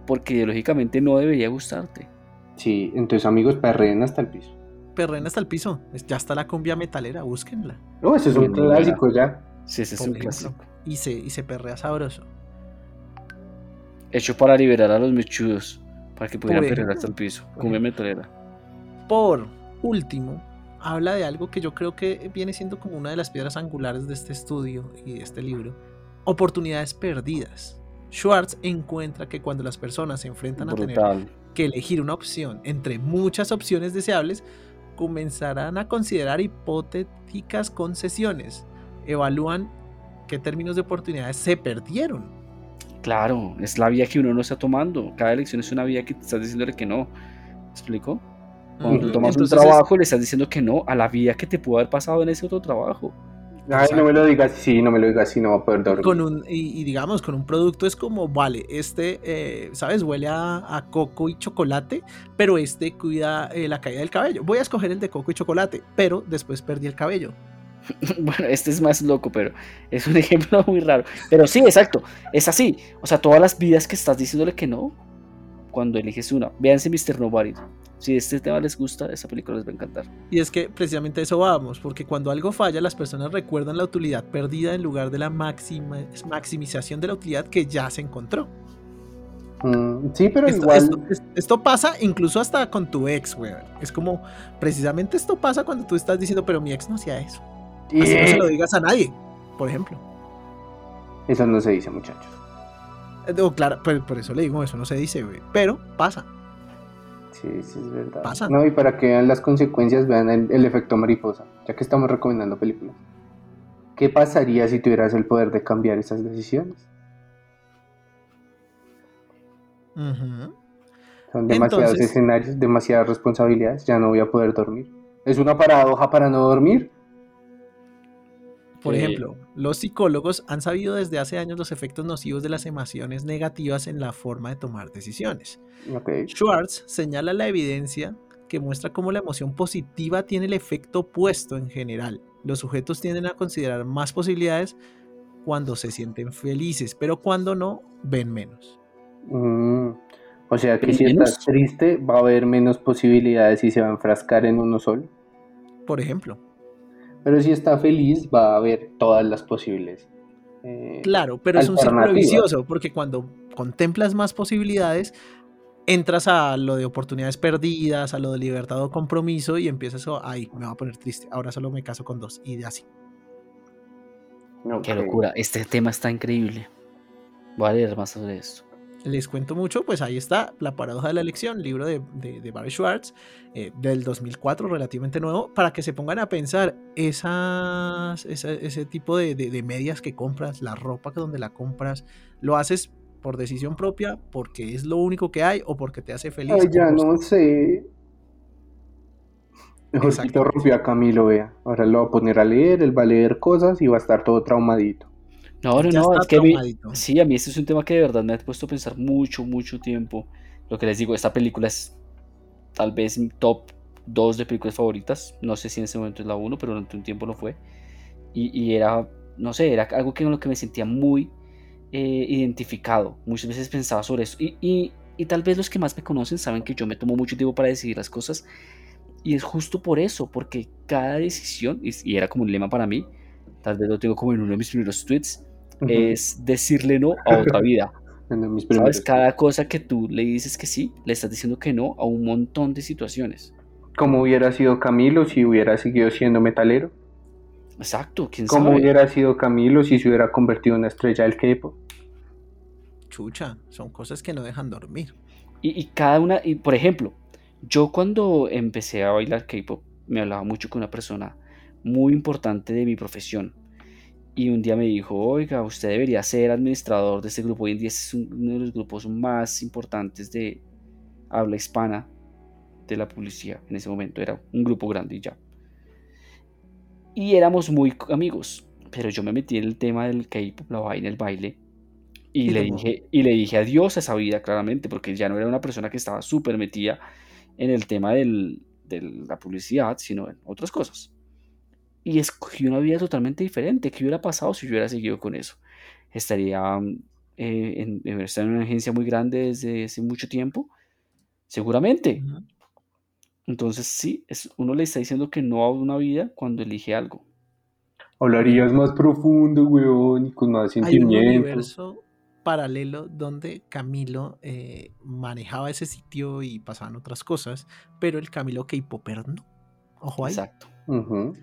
porque ideológicamente no debería gustarte. Sí, entonces amigos, perreen hasta el piso. Perren hasta el piso. es- Ya está la cumbia metalera, búsquenla. No, ese es un clásico ya. Sí, ese es un clásico. Y se, y se perrea sabroso. Hecho para liberar a los mechudos, para que pudieran perder hasta el piso. Cumbia metalera. Por último, habla de algo que yo creo que viene siendo como una de las piedras angulares de este estudio y de este libro. Oportunidades perdidas. Schwartz encuentra que cuando las personas se enfrentan a tener que elegir una opción entre muchas opciones deseables, comenzarán a considerar hipotéticas concesiones. Evalúan qué términos de oportunidades se perdieron. Claro, es la vía que uno no está tomando. Cada elección es una vía que te estás diciéndole que no. ¿Me explico? Cuando tú Ujú. tomas Entonces un es- trabajo, le estás diciendo que no a la vía que te pudo haber pasado en ese otro trabajo. Ay, no me lo digas así, no me lo digas así, no va a poder dormir. con un y, y digamos con un producto es como vale este eh, sabes huele a, a coco y chocolate pero este cuida eh, la caída del cabello voy a escoger el de coco y chocolate pero después perdí el cabello (laughs) Bueno, este es más loco, pero es un (laughs) ejemplo muy raro. Pero sí, exacto, es así. O sea, todas las vidas que estás diciéndole que no, cuando eliges una. Véanse Mr. Nobody. Si este tema les gusta, esa película les va a encantar. y es que precisamente eso vamos porque cuando algo falla las personas recuerdan la utilidad perdida en lugar de la máxima maximización de la utilidad que ya se encontró Mm, sí, pero Esto, igual. esto- es- esto pasa incluso hasta con tu ex, güey. Es como, precisamente esto pasa cuando tú estás diciendo, pero mi ex no hacía eso. Así no se lo digas a nadie, por ejemplo. Eso no se dice, muchachos. Eh, no, claro, por, por eso le digo, eso no se dice, güey. Pero pasa. Sí, sí, es verdad. Pasa. No, y para que vean las consecuencias, vean el, el efecto mariposa, ya que estamos recomendando películas. ¿Qué pasaría si tuvieras el poder de cambiar esas decisiones? Ujú. Son demasiados Entonces- escenarios, demasiadas responsabilidades, ya no voy a poder dormir. ¿Es una paradoja para no dormir? Por Eh, ejemplo, los psicólogos han sabido desde hace años los efectos nocivos de las emociones negativas en la forma de tomar decisiones. Ok. Schwartz señala la evidencia que muestra cómo la emoción positiva tiene el efecto opuesto en general. Los sujetos tienden a considerar más posibilidades cuando se sienten felices, pero cuando no, ven menos. Mm, O sea que ¿Ven si menos? estás triste, va a haber menos posibilidades y se va a enfrascar en uno solo. Por ejemplo, Pero si está feliz, va a haber todas las posibles. eh, claro, pero es un círculo vicioso, porque cuando contemplas más posibilidades, entras a lo de oportunidades perdidas, a lo de libertad o compromiso y empiezas a, ay, me va a poner triste, ahora solo me caso con dos y de así. Qué locura, este tema está increíble. Voy a leer más sobre esto. Les cuento mucho, pues ahí está La paradoja de la elección, libro de, de, de Barry Schwartz, eh, del 2004, relativamente nuevo, para que se pongan a pensar esas, esa- ese tipo de, medias que compras, la ropa que donde la compras, lo haces por decisión propia, porque es lo único que hay o porque te hace feliz. Ay, ya no sé. Mejor Exactamente. quito rompió a Camilo, vea. Ahora lo va a poner a leer, él va a leer cosas y va a estar todo traumadito. No, no, Ya no, es que a mí- sí, a mí este es un tema que de verdad me ha puesto a pensar mucho, mucho tiempo. Lo que les digo, esta película es tal vez mi top 2 de películas favoritas. No sé si en ese momento es la 1, pero durante un tiempo lo fue. Y, y era, no sé, era algo que, con lo que me sentía muy eh, identificado. Muchas veces pensaba sobre eso. Y, y- y tal vez los que más me conocen saben que yo me tomo mucho tiempo para decidir las cosas. Y es justo por eso, porque cada decisión, y, y era como un lema para mí, tal vez lo tengo como en uno de mis primeros tweets, Ujú. es decirle no a otra vida. (laughs) ¿Sabes? Cada cosa que tú le dices que sí, le estás diciendo que no a un montón de situaciones. ¿Cómo hubiera sido Camilo si hubiera seguido siendo metalero? Exacto, quién ¿Cómo sabe. hubiera sido Camilo si se hubiera convertido en una estrella del K-pop? Chucha, son cosas que no dejan dormir. Y, y cada una, y por ejemplo, yo cuando empecé a bailar K-pop, me hablaba mucho con una persona muy importante de mi profesión. Y un día me dijo, oiga, usted debería ser administrador de este grupo. Hoy en día es un- uno de los grupos más importantes de habla hispana de la publicidad. En ese momento era un grupo grande y ya. Y éramos muy amigos. Pero yo me metí en el tema del K-pop, la vaina, el baile. Y Y le, dije, y le dije adiós a esa vida, claramente, porque ya no era una persona que estaba súper metida en el tema del- de la publicidad, sino en otras cosas. Y escogí una vida totalmente diferente. ¿Qué hubiera pasado si yo hubiera seguido con eso? Estaría mm, eh, en, en estar en una agencia muy grande desde hace mucho tiempo. Seguramente. Entonces, sí, es, uno le está diciendo que no a una vida cuando elige algo. Hablarías más profundo, weón, y con más Hay un sentimiento. universo paralelo donde Camilo eh, manejaba ese sitio y pasaban otras cosas, pero el Camilo K-Popper no. Ojo ahí. Exacto. Ujú.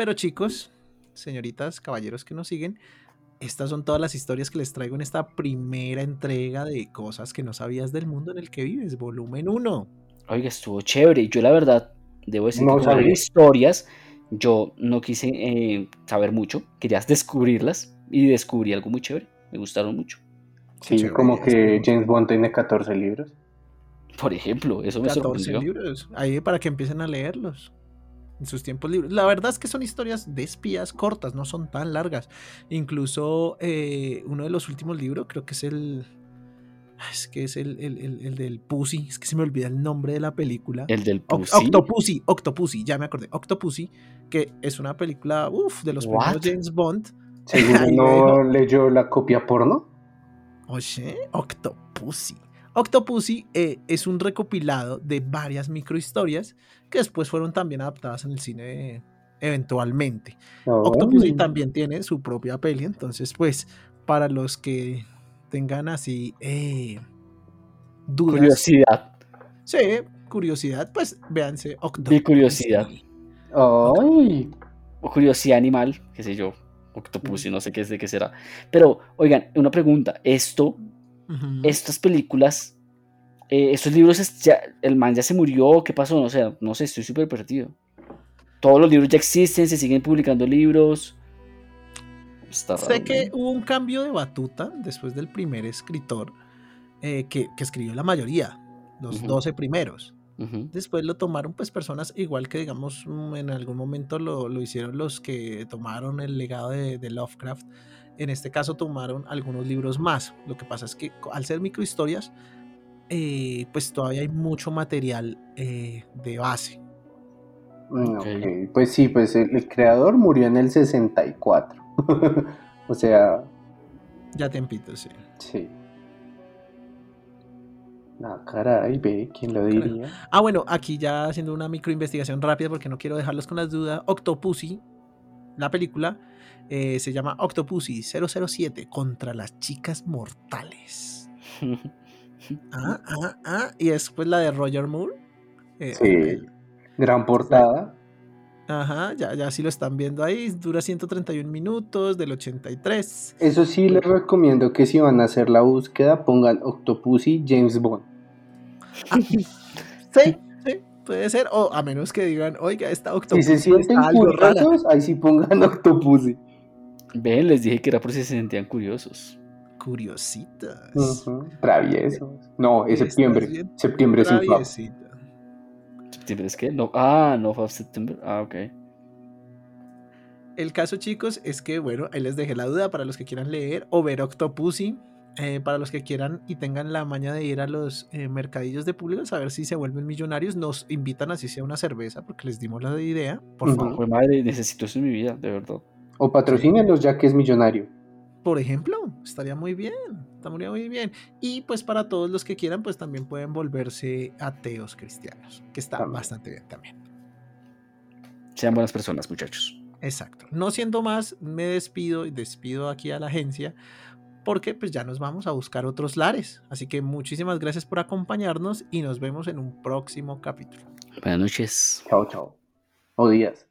Pero chicos, señoritas, caballeros que nos siguen, estas son todas las historias que les traigo en esta primera entrega de cosas que no sabías del mundo en el que vives, volumen 1. Oiga, estuvo chévere. Yo, la verdad, debo decir No que historias, yo no quise eh, saber mucho. Quería (laughs) descubrirlas y descubrí algo muy chévere. Me gustaron mucho. Sí, Chévere, como que James Bond tiene 14 libros. Por ejemplo, eso me 14 sorprendió. libros, ahí para que empiecen a leerlos. En sus tiempos libres. La verdad es que son historias de espías cortas, no son tan largas. Incluso eh, uno de los últimos libros, creo que es el. Es que es el, el- el- el del Pussy, es que se me olvida el nombre de la película. El del Pussy. Octopussy, Octopussy, ya me acordé. Octopussy, que es una película, uff, de los primeros? James Bond. Seguro no leyó la copia porno. Oye, Octopussy. Octopussy eh, es un recopilado de varias microhistorias que después fueron también adaptadas en el cine eventualmente. Octopussy Ay. también tiene su propia peli, entonces pues para los que tengan así eh, dudas, Curiosidad. sí, curiosidad, pues véanse Octopussy. Mi curiosidad. Ay, O curiosidad animal, qué sé yo. Octopus, no sé qué es de qué será. Pero, oigan, una pregunta. Esto, Ujú. estas películas, eh, estos libros, ya, el man ya se murió, ¿qué pasó? O sea, no sé, estoy súper perdido. Todos los libros ya existen, se siguen publicando libros. Está raro. Sé que ¿no? hubo un cambio de batuta después del primer escritor eh, que, que escribió la mayoría, los Ujú. 12 primeros. Después lo tomaron pues personas igual que digamos mm, en algún momento lo, lo hicieron los que tomaron el legado de, de Lovecraft. En este caso tomaron algunos libros más. Lo que pasa es que al ser microhistorias, eh, pues todavía hay mucho material eh, de base. Mm, Ok. ok. Pues sí, pues el, el creador murió en el 64. (laughs) o sea, Ya tempito, sí. sí. Ah, caray, ve, ¿quién lo diría? Ah, bueno, aquí ya haciendo una microinvestigación rápida porque no quiero dejarlos con las dudas. Octopussy, la película, eh, se llama Octopussy 007 contra las chicas mortales. (laughs) Ah, ah, ah. Y después la de Roger Moore. eh, Sí, gran portada. Ajá, ya, ya sí lo están viendo ahí. Dura 131 minutos del 83. Eso sí, les recomiendo que si van a hacer la búsqueda pongan Octopussy James Bond. Ah, sí, sí, puede ser. O a menos que digan, oiga, esta Si Octopussy se sienten curiosos, ahí sí pongan (laughs) Octopussy. Ven, les dije que era por si se sentían curiosos. Curiositas. Ujú, Traviesos. No, es septiembre. Septiembre sin FAP. Traviesita. ¿Septiembre es qué? No, ah, no fue September. Ah, ok. El caso, chicos, es que, bueno, ahí les dejé la duda para los que quieran leer o ver Octopussy. eh, para los que quieran y tengan la maña de ir a los eh, mercadillos de públicos a ver si se vuelven millonarios, nos invitan así sea una cerveza porque les dimos la idea, por favor. Pues madre, necesito eso en mi vida, de verdad. O patrocínenlos ya que es millonario. Por ejemplo, estaría muy bien, estaría muy bien. Y pues para todos los que quieran, pues también pueden volverse ateos cristianos, que está También. bastante bien también. Sean buenas personas, muchachos. Exacto. No siendo más, me despido y despido aquí a la agencia porque pues ya nos vamos a buscar otros lares. Así que muchísimas gracias por acompañarnos y nos vemos en un próximo capítulo. Buenas noches. Chao, chao. O días.